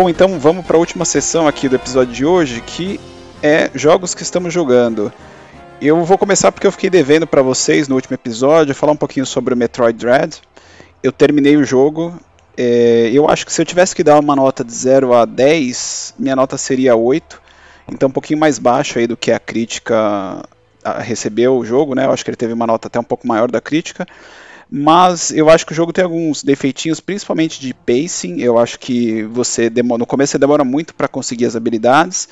Bom, então vamos para a última sessão aqui do episódio de hoje, que é jogos que estamos jogando. Eu vou começar porque eu fiquei devendo para vocês no último episódio falar um pouquinho sobre o Metroid Dread. Eu terminei o jogo. é, eu acho que se eu tivesse que dar uma nota de 0 a 10, minha nota seria 8. Então um pouquinho mais baixo aí do que a crítica recebeu o jogo, né? Eu acho que ele teve uma nota até um pouco maior da crítica. Mas eu acho que o jogo tem alguns defeitinhos, principalmente de pacing. Eu acho que você demora, no começo você demora muito para conseguir as habilidades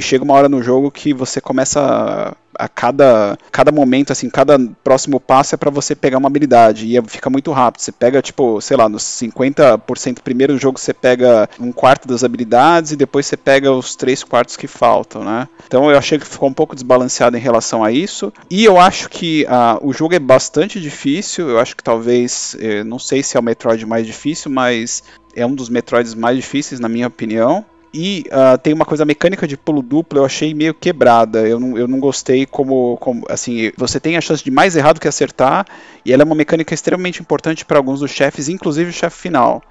e chega uma hora no jogo que você começa a, cada cada momento assim, cada próximo passo é para você pegar uma habilidade e fica muito rápido. Você pega tipo, sei lá, nos 50% primeiro do jogo você pega um quarto das habilidades e depois você pega os três quartos que faltam, né? Então eu achei que ficou um pouco desbalanceado em relação a isso. E eu acho que ah, o jogo é bastante difícil. Eu acho que talvez, eh, não sei se é o Metroid mais difícil, mas é um dos Metroids mais difíceis, na minha opinião. E ah, tem uma coisa mecânica de pulo duplo, eu achei meio quebrada. Eu não, eu não gostei como, como. Assim, você tem a chance de mais errado que acertar, e ela é uma mecânica extremamente importante para alguns dos chefes, inclusive o chefe final.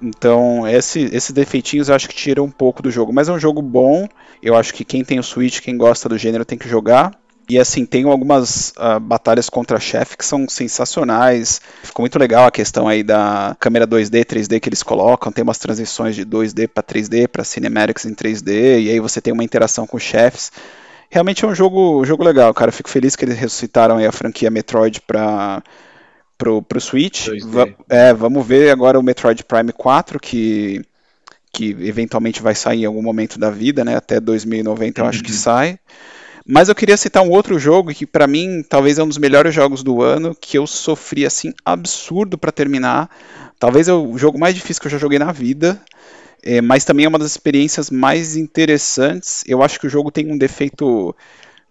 Então, esse, esses defeitinhos eu acho que tiram um pouco do jogo. Mas é um jogo bom. Eu acho que quem tem o Switch, quem gosta do gênero, tem que jogar. E assim, tem algumas uh, batalhas contra chefe que são sensacionais. Ficou muito legal a questão aí da câmera 2D, 3D que eles colocam. Tem umas transições de 2D para 3D, para cinematics em 3D. E aí você tem uma interação com chefes. Realmente é um jogo, jogo legal, cara. Eu fico feliz que eles ressuscitaram a franquia Metroid para pro, pro Switch. Va é, vamos ver agora o Metroid Prime 4, que, que eventualmente vai sair em algum momento da vida, né? Até 2090 eu acho que uhum. sai. Mas eu queria citar um outro jogo que para mim talvez é um dos melhores jogos do ano, que eu sofri assim absurdo para terminar. Talvez é o jogo mais difícil que eu já joguei na vida. É, mas também é uma das experiências mais interessantes. Eu acho que o jogo tem um defeito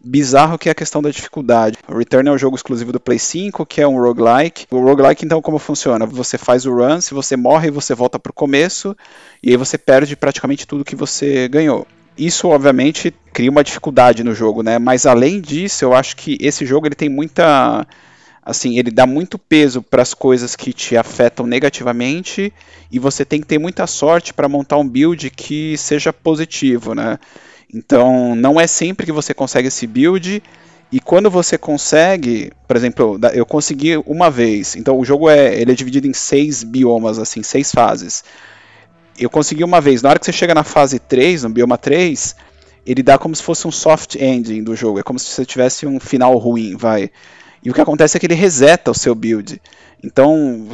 bizarro que é a questão da dificuldade. O Return é um jogo exclusivo do Play 5, que é um roguelike. O roguelike, então, como funciona? Você faz o run, se você morre, você volta para o começo, e aí você perde praticamente tudo que você ganhou. Isso, obviamente, cria uma dificuldade no jogo, né? Mas além disso, eu acho que esse jogo ele tem muita assim, ele dá muito peso para as coisas que te afetam negativamente e você tem que ter muita sorte para montar um build que seja positivo, né? Então, não é sempre que você consegue esse build. E quando você consegue, por exemplo, eu consegui uma vez. Então, o jogo é, ele é dividido em seis biomas, assim, seis fases. Eu consegui uma vez. Na hora que você chega na fase 3, no bioma 3, ele dá como se fosse um soft ending do jogo. É como se você tivesse um final ruim, vai. E o que acontece é que ele reseta o seu build. Então,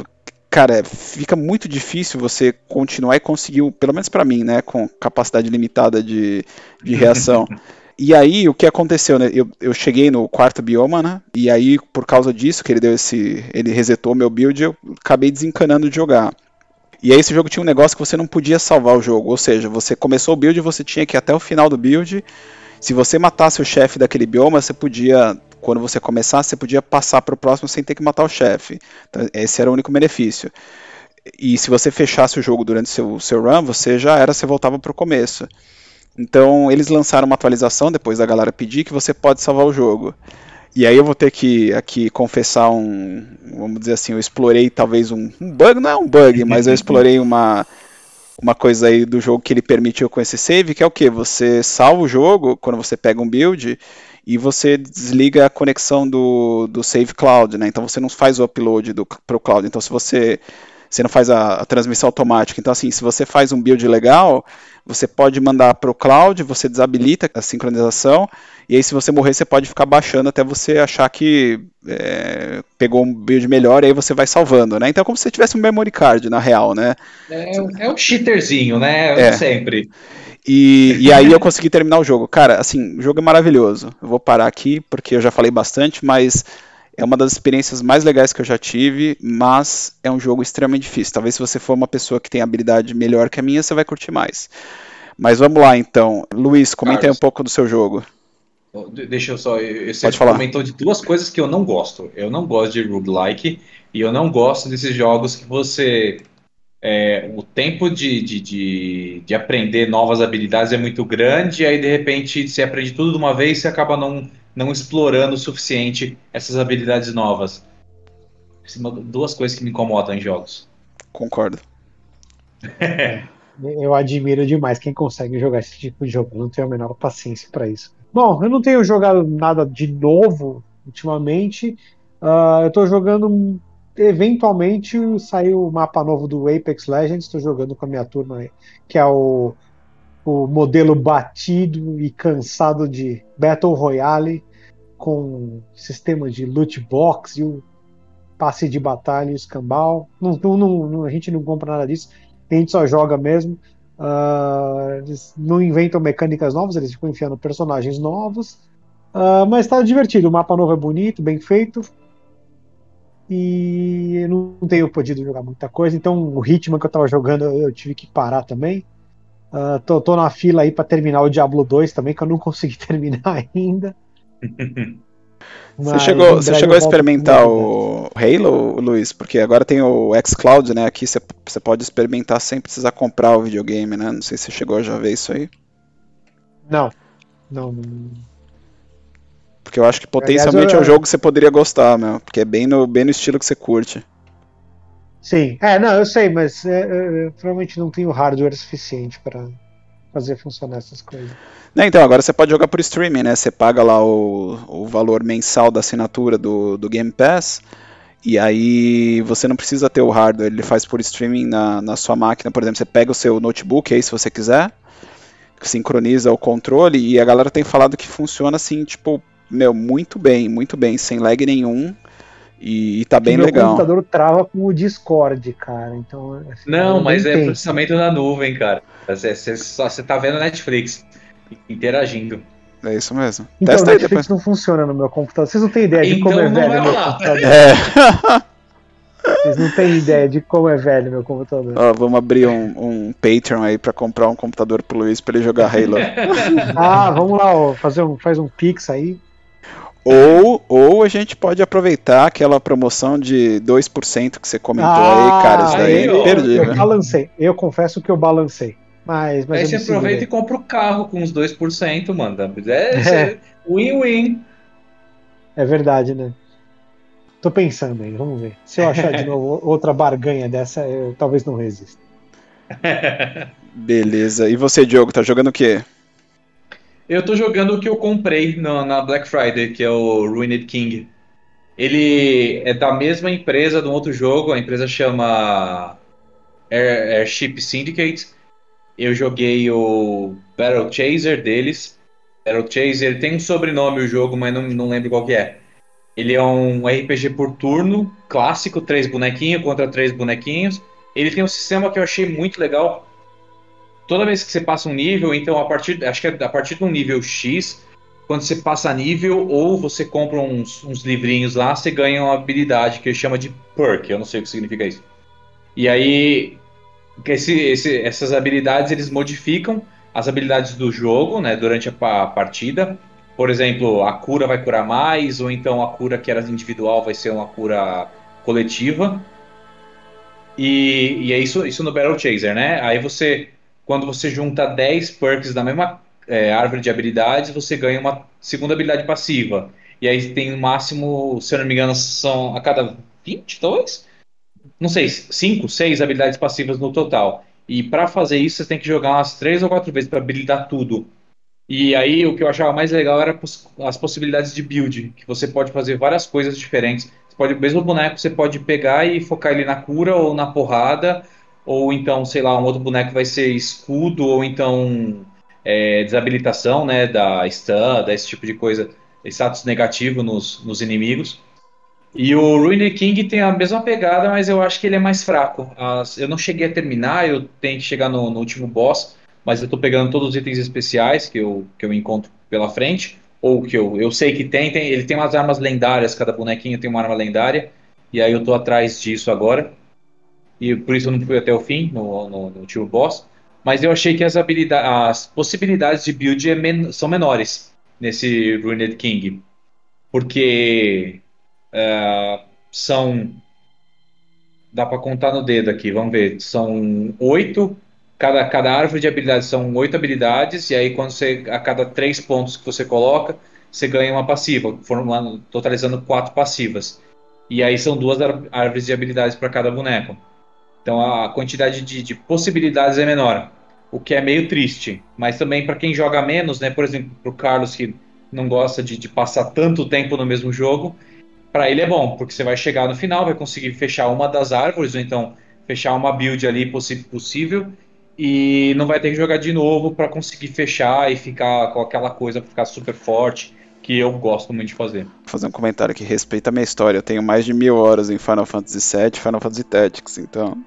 cara, fica muito difícil você continuar e conseguir, pelo menos para mim, né, com capacidade limitada de, de reação. E aí, o que aconteceu, né? Eu, eu cheguei no quarto bioma, né? E aí, por causa disso, que ele deu esse. Ele resetou meu build, eu acabei desencanando de jogar. E aí esse jogo tinha um negócio que você não podia salvar o jogo. Ou seja, você começou o build e você tinha que ir até o final do build. Se você matasse o chefe daquele bioma, você podia quando você começasse, você podia passar para o próximo sem ter que matar o chefe. Então, esse era o único benefício. E se você fechasse o jogo durante seu, seu run, você já era, você voltava para o começo. Então eles lançaram uma atualização depois da galera pedir que você pode salvar o jogo. E aí eu vou ter que aqui confessar um, vamos dizer assim, eu explorei talvez um, um bug, não é um bug, mas eu explorei uma uma coisa aí do jogo que ele permitiu com esse save, que é o que? Você salva o jogo quando você pega um build e você desliga a conexão do, do Save Cloud, né? Então você não faz o upload para o cloud. Então se você você não faz a, a, transmissão automática. Então assim, se você faz um build legal, você pode mandar para o cloud, você desabilita a sincronização e aí se você morrer você pode ficar baixando até você achar que é, pegou um build melhor e aí você vai salvando, né? Então é como se você tivesse um memory card na real, né? É, é um cheaterzinho, né? É. Sempre. E, e aí eu consegui terminar o jogo. Cara, assim, o jogo é maravilhoso. Eu vou parar aqui porque eu já falei bastante, mas é uma das experiências mais legais que eu já tive, mas é um jogo extremamente difícil. Talvez se você for uma pessoa que tem habilidade melhor que a minha, você vai curtir mais. Mas vamos lá então. Luiz, comenta aí um pouco do seu jogo. Deixa eu só. Você Pode falar. comentou de duas coisas que eu não gosto. Eu não gosto de roguelike e eu não gosto desses jogos que você é, o tempo de, de, de, de, aprender novas habilidades é muito grande, e aí de repente você aprende tudo de uma vez e você acaba não, não explorando o suficiente essas habilidades novas. São duas coisas que me incomodam em jogos. Concordo. eu admiro demais quem consegue jogar esse tipo de jogo. Eu não tenho a menor paciência para isso. Bom, eu não tenho jogado nada de novo ultimamente. Uh, eu estou jogando eventualmente saiu o mapa novo do Apex Legends, estou jogando com a minha turma aí, que é o, o modelo batido e cansado de Battle Royale, com sistema de loot box e o passe de batalha e escambau. Não, não, não, a gente não compra nada disso, a gente só joga mesmo. Uh, eles não inventam mecânicas novas, eles ficam enfiando personagens novos. Uh, mas está divertido, o mapa novo é bonito, bem feito e eu não tenho podido jogar muita coisa, então o ritmo que eu tava jogando eu tive que parar também. Uh, tô, tô, na fila aí para terminar o Diablo 2 também, que eu não consegui terminar ainda. Você chegou, você chegou a experimentar o Halo, Luiz? Porque agora tem o xCloud, né? Aqui você, você pode experimentar sem precisar comprar o videogame, né? Não sei se você chegou a já ver isso aí. Não. Não, porque eu acho que potencialmente Aliás, eu... é um jogo que você poderia gostar, meu. Porque é bem no, bem no estilo que você curte. Sim, é, não, eu sei, mas é, é, eu provavelmente não tenho hardware suficiente para fazer funcionar essas coisas. Né, então, agora você pode jogar por streaming, né? Você paga lá o, o valor mensal da assinatura do, do Game Pass. E aí você não precisa ter o hardware, ele faz por streaming na, na sua máquina. Por exemplo, você pega o seu notebook aí se você quiser, sincroniza o controle e a galera tem falado que funciona assim, tipo, meu, muito bem, muito bem, sem lag nenhum. E, e tá bem meu legal. computador trava com o Discord, cara. Então, assim, Não, eu mas é processamento na nuvem, cara. Você, só, você tá vendo Netflix interagindo. É isso mesmo. Então, Testa aí Netflix depois. não funciona no meu computador. Vocês não têm ideia de Então como é não velho meu computador. É. Vocês não têm ideia de como é velho meu computador. Ó, vamos abrir um, um Patreon aí pra comprar um computador pro Luiz pra ele jogar Halo. Ah, vamos lá, ó, fazer um, faz um pix aí. Ou, ou a gente pode aproveitar aquela promoção de 2% que você comentou Ah, aí, cara. Isso daí aí, ó, é imperdível. Eu balancei. Eu confesso que eu balancei. Mas, mas Aí eu você aproveita e compra o carro com os 2%, manda. É, É. é win-win. É verdade, né? Tô pensando aí, vamos ver. Se eu achar de novo outra barganha dessa, eu talvez não resista. Beleza. E você, Diogo, tá jogando o quê? Eu tô jogando o que eu comprei na, na Black Friday, que é o Ruined King. Ele é da mesma empresa de um outro jogo, a empresa chama Air- Airship Syndicate. Eu joguei o Battle Chaser deles. Battle Chaser tem um sobrenome o jogo, mas não, não lembro qual que é. Ele é um RPG por turno, clássico, três bonequinhos contra três bonequinhos. Ele tem um sistema que eu achei muito legal, toda vez que você passa um nível, então a partir, acho que é a partir de um nível X, quando você passa nível ou você compra uns, uns livrinhos lá, você ganha uma habilidade que chama de perk, eu não sei o que significa isso. E aí, esse- esse- essas habilidades eles modificam as habilidades do jogo, né, durante a, a partida. Por exemplo, a cura vai curar mais, ou então a cura que era individual vai ser uma cura coletiva. E, e é isso, isso no Battle Chaser, né? Aí você, quando você junta 10 perks da mesma é, árvore de habilidades, você ganha uma segunda habilidade passiva. E aí tem no máximo, se eu não me engano, são a cada 20, talvez? Não sei, 5, 6 habilidades passivas no total. E para fazer isso, você tem que jogar umas 3 ou 4 vezes para habilitar tudo. E aí o que eu achava mais legal era as possibilidades de build, que você pode fazer várias coisas diferentes. Você pode, o mesmo boneco você pode pegar e focar ele na cura ou na porrada, ou então, sei lá, um outro boneco vai ser escudo, ou então é, desabilitação, né, da stun, desse tipo de coisa, status negativo nos, nos inimigos. E o Ruined King tem a mesma pegada, mas eu acho que ele é mais fraco. As- eu não cheguei a terminar, eu tenho que chegar no, no último boss, mas eu tô pegando todos os itens especiais que eu, que eu encontro pela frente, ou que eu, eu sei que tem, tem. Ele tem umas armas lendárias, cada bonequinho tem uma arma lendária, e aí eu tô atrás disso agora. E por isso eu não fui até o fim, no, no, no último boss. Mas eu achei que as, habilidades, as possibilidades de build é men- são menores nesse Ruined King. Porque é, são. Dá pra contar no dedo aqui, vamos ver. São oito. Cada, cada árvore de habilidades são oito habilidades, e aí quando você. A cada três pontos que você coloca, você ganha uma passiva, totalizando quatro passivas. E aí são duas árvores de habilidades para cada boneco. Então a quantidade de, de possibilidades é menor, o que é meio triste. Mas também para quem joga menos, né? Por exemplo, para o Carlos que não gosta de, de passar tanto tempo no mesmo jogo, para ele é bom, porque você vai chegar no final, vai conseguir fechar uma das árvores, ou então fechar uma build ali possível, e não vai ter que jogar de novo para conseguir fechar e ficar com aquela coisa ficar super forte, que eu gosto muito de fazer. Vou fazer um comentário aqui, respeita a minha história. Eu tenho mais de mil horas em Final Fantasy VII e Final Fantasy Tactics, então.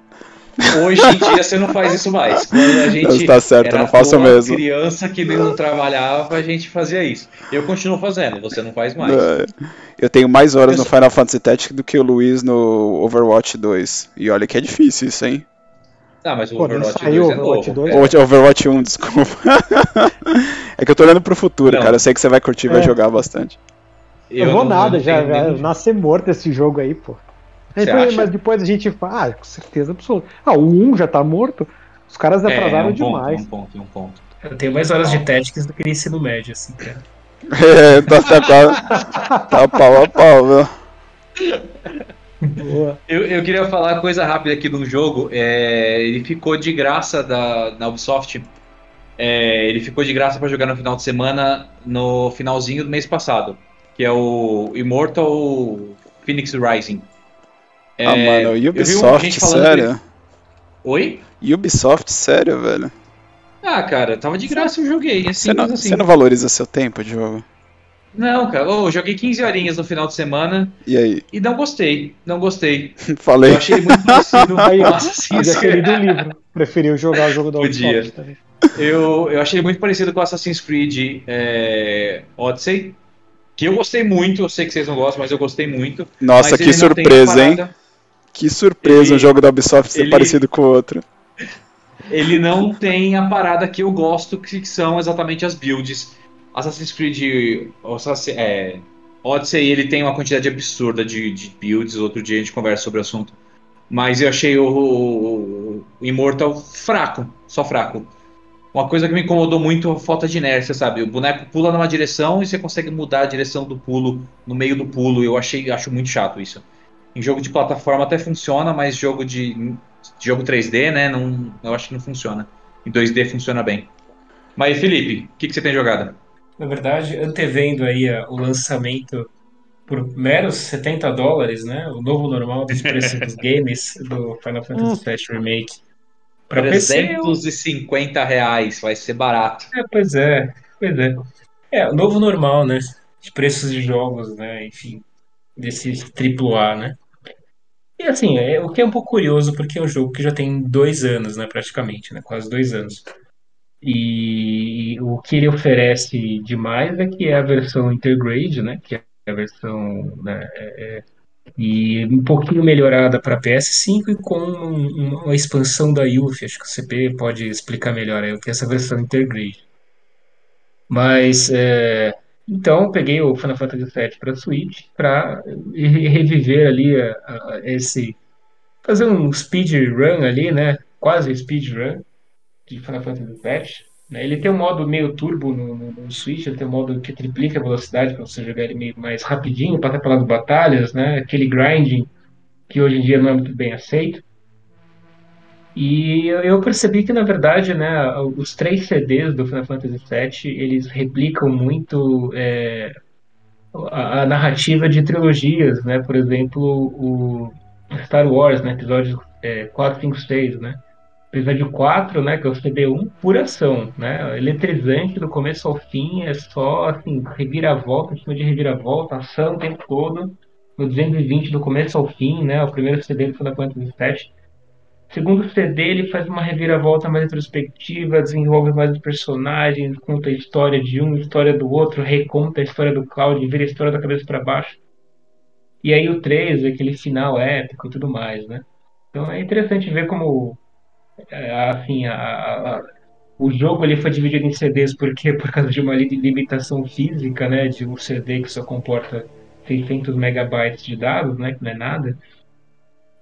Hoje em dia você não faz isso mais. Quando a gente Tá certo, era eu não faço mesmo. criança que não trabalhava, a gente fazia isso. Eu continuo fazendo, você não faz mais. É, Eu tenho mais horas Eu no Final Fantasy Tactics do que o Luiz no Overwatch 2. E olha que é difícil isso, hein? Ah, mas o Pô, Overwatch saiu 2 é Overwatch novo. 2. Overwatch, Overwatch 1, desculpa. é que eu tô olhando pro futuro, Não. cara. Eu sei que você vai curtir e vai É. jogar bastante. Eu, vou não- nada, não já, já nascer morto esse jogo aí, pô. Depois- mas depois a gente fala, ah, com certeza absoluta. Ah, o 1 já tá morto. Os caras É, é atrasaram um ponto, é demais. um ponto, é um ponto. Eu tenho mais horas de Tactics do que ensino médio, assim, cara. É, tá, tá, quase- tá pau a pau, viu? Boa. Eu, eu queria falar coisa rápida aqui de um jogo. É, ele ficou de graça da, na Ubisoft. É, ele ficou de graça para jogar no final de semana, no finalzinho do mês passado. Que é o Immortal Phoenix Rising. É, ah, mano, Ubisoft, sério? Oi? Ubisoft, sério, velho? Ah, cara, tava de graça eu joguei. É Você não, assim. você não valoriza seu tempo de jogo? Não, cara, eu joguei 15 horinhas no final de semana E aí? e não gostei. Não gostei. Falei. Eu achei muito parecido Aí, Assassin's o livro. Preferiu jogar o jogo da Podia. Ubisoft também. Eu, eu achei muito parecido com Assassin's Creed é, Odyssey, que eu gostei muito. Eu sei que vocês não gostam, mas eu gostei muito. Nossa, que surpresa, hein? Que surpresa Ele- um jogo da Ubisoft ser ele- parecido com o outro. Ele não tem a parada que eu gosto, que são exatamente as builds. Assassin's Creed Assassin- é, Odyssey, ele tem uma quantidade absurda de, de builds. Outro dia a gente conversa sobre o assunto. Mas eu achei o, o- o Immortal fraco, só fraco. Uma coisa que me incomodou muito é a falta de inércia, sabe? O boneco pula numa direção e você consegue mudar a direção do pulo no meio do pulo. Eu achei, acho muito chato isso. Em jogo de plataforma até funciona, mas jogo de jogo 3D, né? Não, eu acho que não funciona. Em 2D funciona bem. Mas Felipe, o que, que você tem jogado? Na verdade, antevendo aí o lançamento por meros 70 dólares, né? O novo normal dos preços dos games do Final Fantasy VII Remake. Pra PC, eu- 350 reais, vai ser barato. É, pois é, pois é. É, o novo normal, né? De preços de jogos, né? Enfim, desses AAA, né? E assim, é, o que é um pouco curioso, porque é um jogo que já tem dois anos, né? Praticamente, né? Quase dois anos. E o que ele oferece demais é que é a versão Intergrade, né? Que é a versão né, é- é- e um pouquinho melhorada para PS5 e com um- uma expansão da UFI. Acho que o CP pode explicar melhor aí o que é essa versão Intergrade. Mas é, então peguei o Final Fantasy VII para Switch para reviver ali a- a- esse fazer um speed run ali, né? Quase speed run de Final Fantasy VII. né? Ele tem um modo meio turbo no, no, no Switch, ele tem um modo que triplica a velocidade para você jogar ele meio mais rapidinho, passar pelas batalhas, né? Aquele grinding que hoje em dia não é muito bem aceito. E eu- percebi que, na verdade, né, os três CDs do Final Fantasy VII, eles replicam muito é, a, a narrativa de trilogias, né? Por exemplo, o Star Wars, né? Episódios é, 4, 5, 6, né? Episódio 4, né, que é o CD1, pura ação, né? Eletrizante do começo ao fim, é só assim, reviravolta, em cima de reviravolta, ação o tempo todo. No 220 do começo ao fim, né? O primeiro CD do Final Fantasy VII. Segundo CD, ele faz uma reviravolta mais retrospectiva, desenvolve mais os personagens, conta a história de um, a história do outro, reconta a história do Cloud, vira a história da cabeça para baixo. E aí o 3, aquele final épico e tudo mais, né? Então é interessante ver como assim, a, a- o jogo ele foi dividido em CDs porque por causa de uma li- limitação física, né, de um CD que só comporta 600 megabytes de dados, né, que não é nada.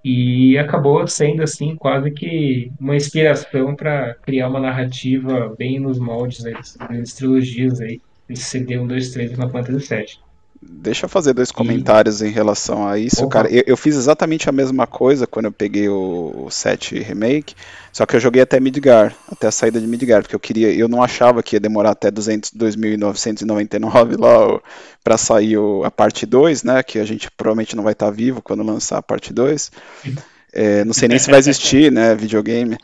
E acabou sendo assim quase que uma inspiração para criar uma narrativa bem nos moldes dessas grandes trilogias aí, esse CD 1, 2, 3 na Fantasy 7. Deixa eu fazer dois comentários em relação a isso, Opa. cara. Eu, eu fiz exatamente a mesma coisa quando eu peguei o, o 7 Remake, só que eu joguei até Midgar, até a saída de Midgar, porque eu queria, eu não achava que ia demorar até 200, 2.999 lá pra sair o- a parte 2, né, que a gente provavelmente não vai estar vivo quando lançar a parte 2. É, não sei nem se vai existir, né, videogame.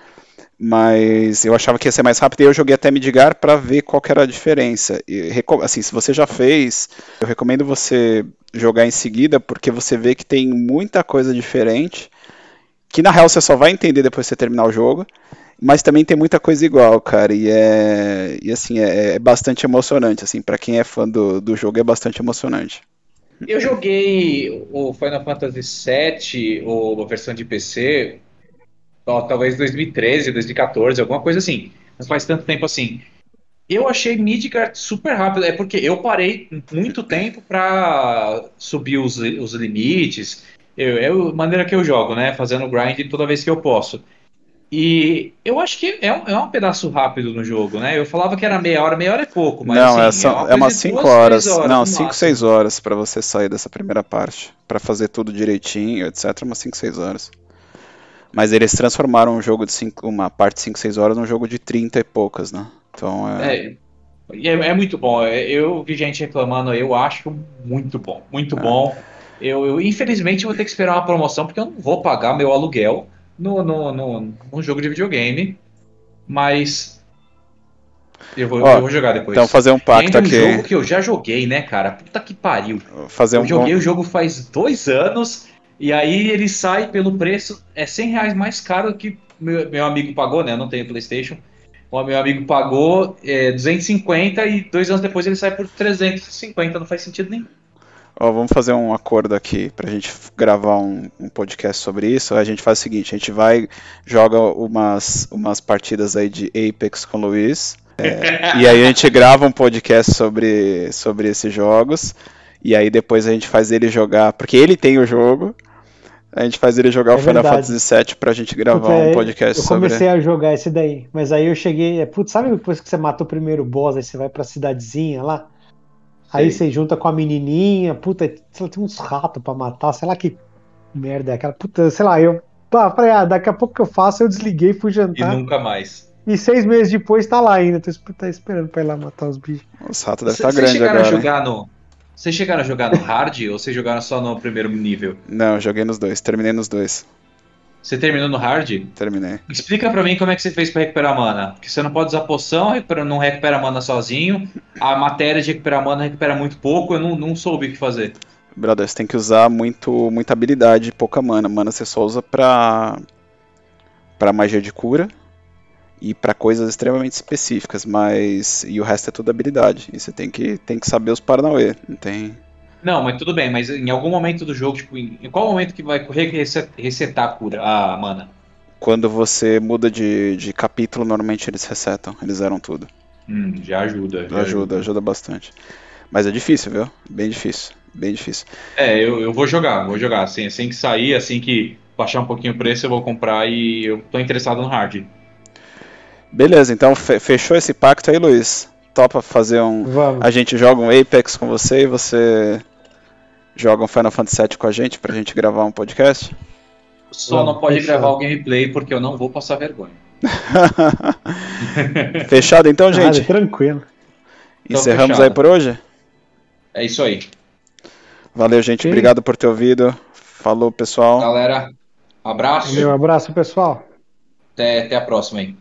Mas eu achava que ia ser mais rápido e eu joguei até Midgar para ver qual era a diferença. E, assim, se você já fez, eu recomendo você jogar em seguida, porque você vê que tem muita coisa diferente, que na real você só vai entender depois que você terminar o jogo, mas também tem muita coisa igual, cara, e é, e assim, é, é bastante emocionante, assim, para quem é fã do, do jogo é bastante emocionante. Eu joguei o Final Fantasy VII, ou a versão de PC, talvez 2013, 2014, alguma coisa assim. Não faz tanto tempo assim. Eu achei Midgard super rápido, é porque eu parei muito tempo pra subir os, os limites. Eu, é a maneira que eu jogo, né? Fazendo grind toda vez que eu posso. E eu acho que é um, é um pedaço rápido no jogo, né? Eu falava que era meia hora, meia hora é pouco, mas não, assim, é, só, é umas coisa de 5 duas, horas. horas Não, no 5, máximo. 6 horas pra você sair dessa primeira parte. Pra fazer tudo direitinho, etc. Umas 5, 6 horas. Mas eles transformaram um jogo de cinco, uma parte de 5, 6 horas num jogo de 30 e poucas, né? Então é. É, é, é muito bom. É, Eu vi gente reclamando, eu acho muito bom, muito É. bom. Eu, eu, infelizmente vou ter que esperar uma promoção porque eu não vou pagar meu aluguel no, no, no, num jogo de videogame, mas eu vou, Ó, eu vou jogar depois. Então fazer um pacto ainda um aqui. jogo que eu já joguei, né, cara? Puta que pariu. Fazer um Eu joguei o jogo faz dois anos e aí ele sai pelo preço, é 100 reais mais caro que meu, meu amigo pagou, né? Eu não tenho PlayStation. O meu amigo pagou é, 250 e dois anos depois ele sai por 350, não faz sentido nenhum. Ó, vamos fazer um acordo aqui pra gente gravar um, um podcast sobre isso. A gente faz o seguinte, a gente vai, joga umas, umas partidas aí de Apex com o Luiz. é, e aí a gente grava um podcast sobre, sobre esses jogos. E aí depois a gente faz ele jogar, porque ele tem o jogo. A gente faz ele jogar É o Final verdade. Fantasy VII pra gente gravar Puta, um podcast Eu sobre. comecei a jogar esse daí, mas aí eu cheguei. é, Putz, sabe depois que você mata o primeiro boss, aí você vai pra cidadezinha lá? Aí Sei. você junta com a menininha, puta, sei lá, tem uns ratos pra matar, sei lá que merda é aquela. Puta, sei lá, eu. Pá, falei, ah, daqui a pouco que eu faço, eu desliguei, fui E jantar. E, nunca mais. seis meses depois tá lá ainda. Tô esp- tá esperando pra ir lá matar os bichos. Os ratos devem Vocês estar grandes chegaram agora. a hein? jogar no. Vocês chegaram a jogar no hard ou vocês jogaram só no primeiro nível? Não, joguei nos dois, terminei nos dois. Você terminou no hard? Terminei. Explica pra mim como é que você fez pra recuperar mana. Porque você não pode usar poção, não recupera mana sozinho. A matéria de recuperar mana recupera muito pouco. Eu não, não soube o que fazer. Brother, você tem que usar muito, muita habilidade e pouca mana. Mana você só usa pra, pra magia de cura e pra coisas extremamente específicas, mas. E o resto é tudo habilidade. E você tem que, tem que saber os Paranauê. Não tem. Não, mas tudo bem, mas em algum momento do jogo, tipo, em qual momento que vai re- reset- resetar a cura, a mana? Quando você muda de, de capítulo, normalmente eles resetam. Eles eram tudo. Hum, já ajuda. já Ajuda, ajuda bastante. Mas é difícil, viu? Bem difícil. Bem difícil. É, eu, eu vou jogar, vou jogar. Assim, assim que sair, assim que baixar um pouquinho o preço, eu vou comprar e eu tô interessado no hard. Beleza, então fe- fechou esse pacto aí, Luiz? Topa fazer um. Vamos. A gente joga um Apex com você e você joga um Final Fantasy VII com a gente pra gente gravar um podcast? Só Vamos, não pode fechado. gravar o gameplay porque eu não vou passar vergonha. Fechado então, Nada, gente? tranquilo. Então, Encerramos aí por hoje? É isso aí. Valeu, gente. Sim. Obrigado por ter ouvido. Falou, pessoal. Galera, abraço. Meu abraço, pessoal. Até, até a próxima aí.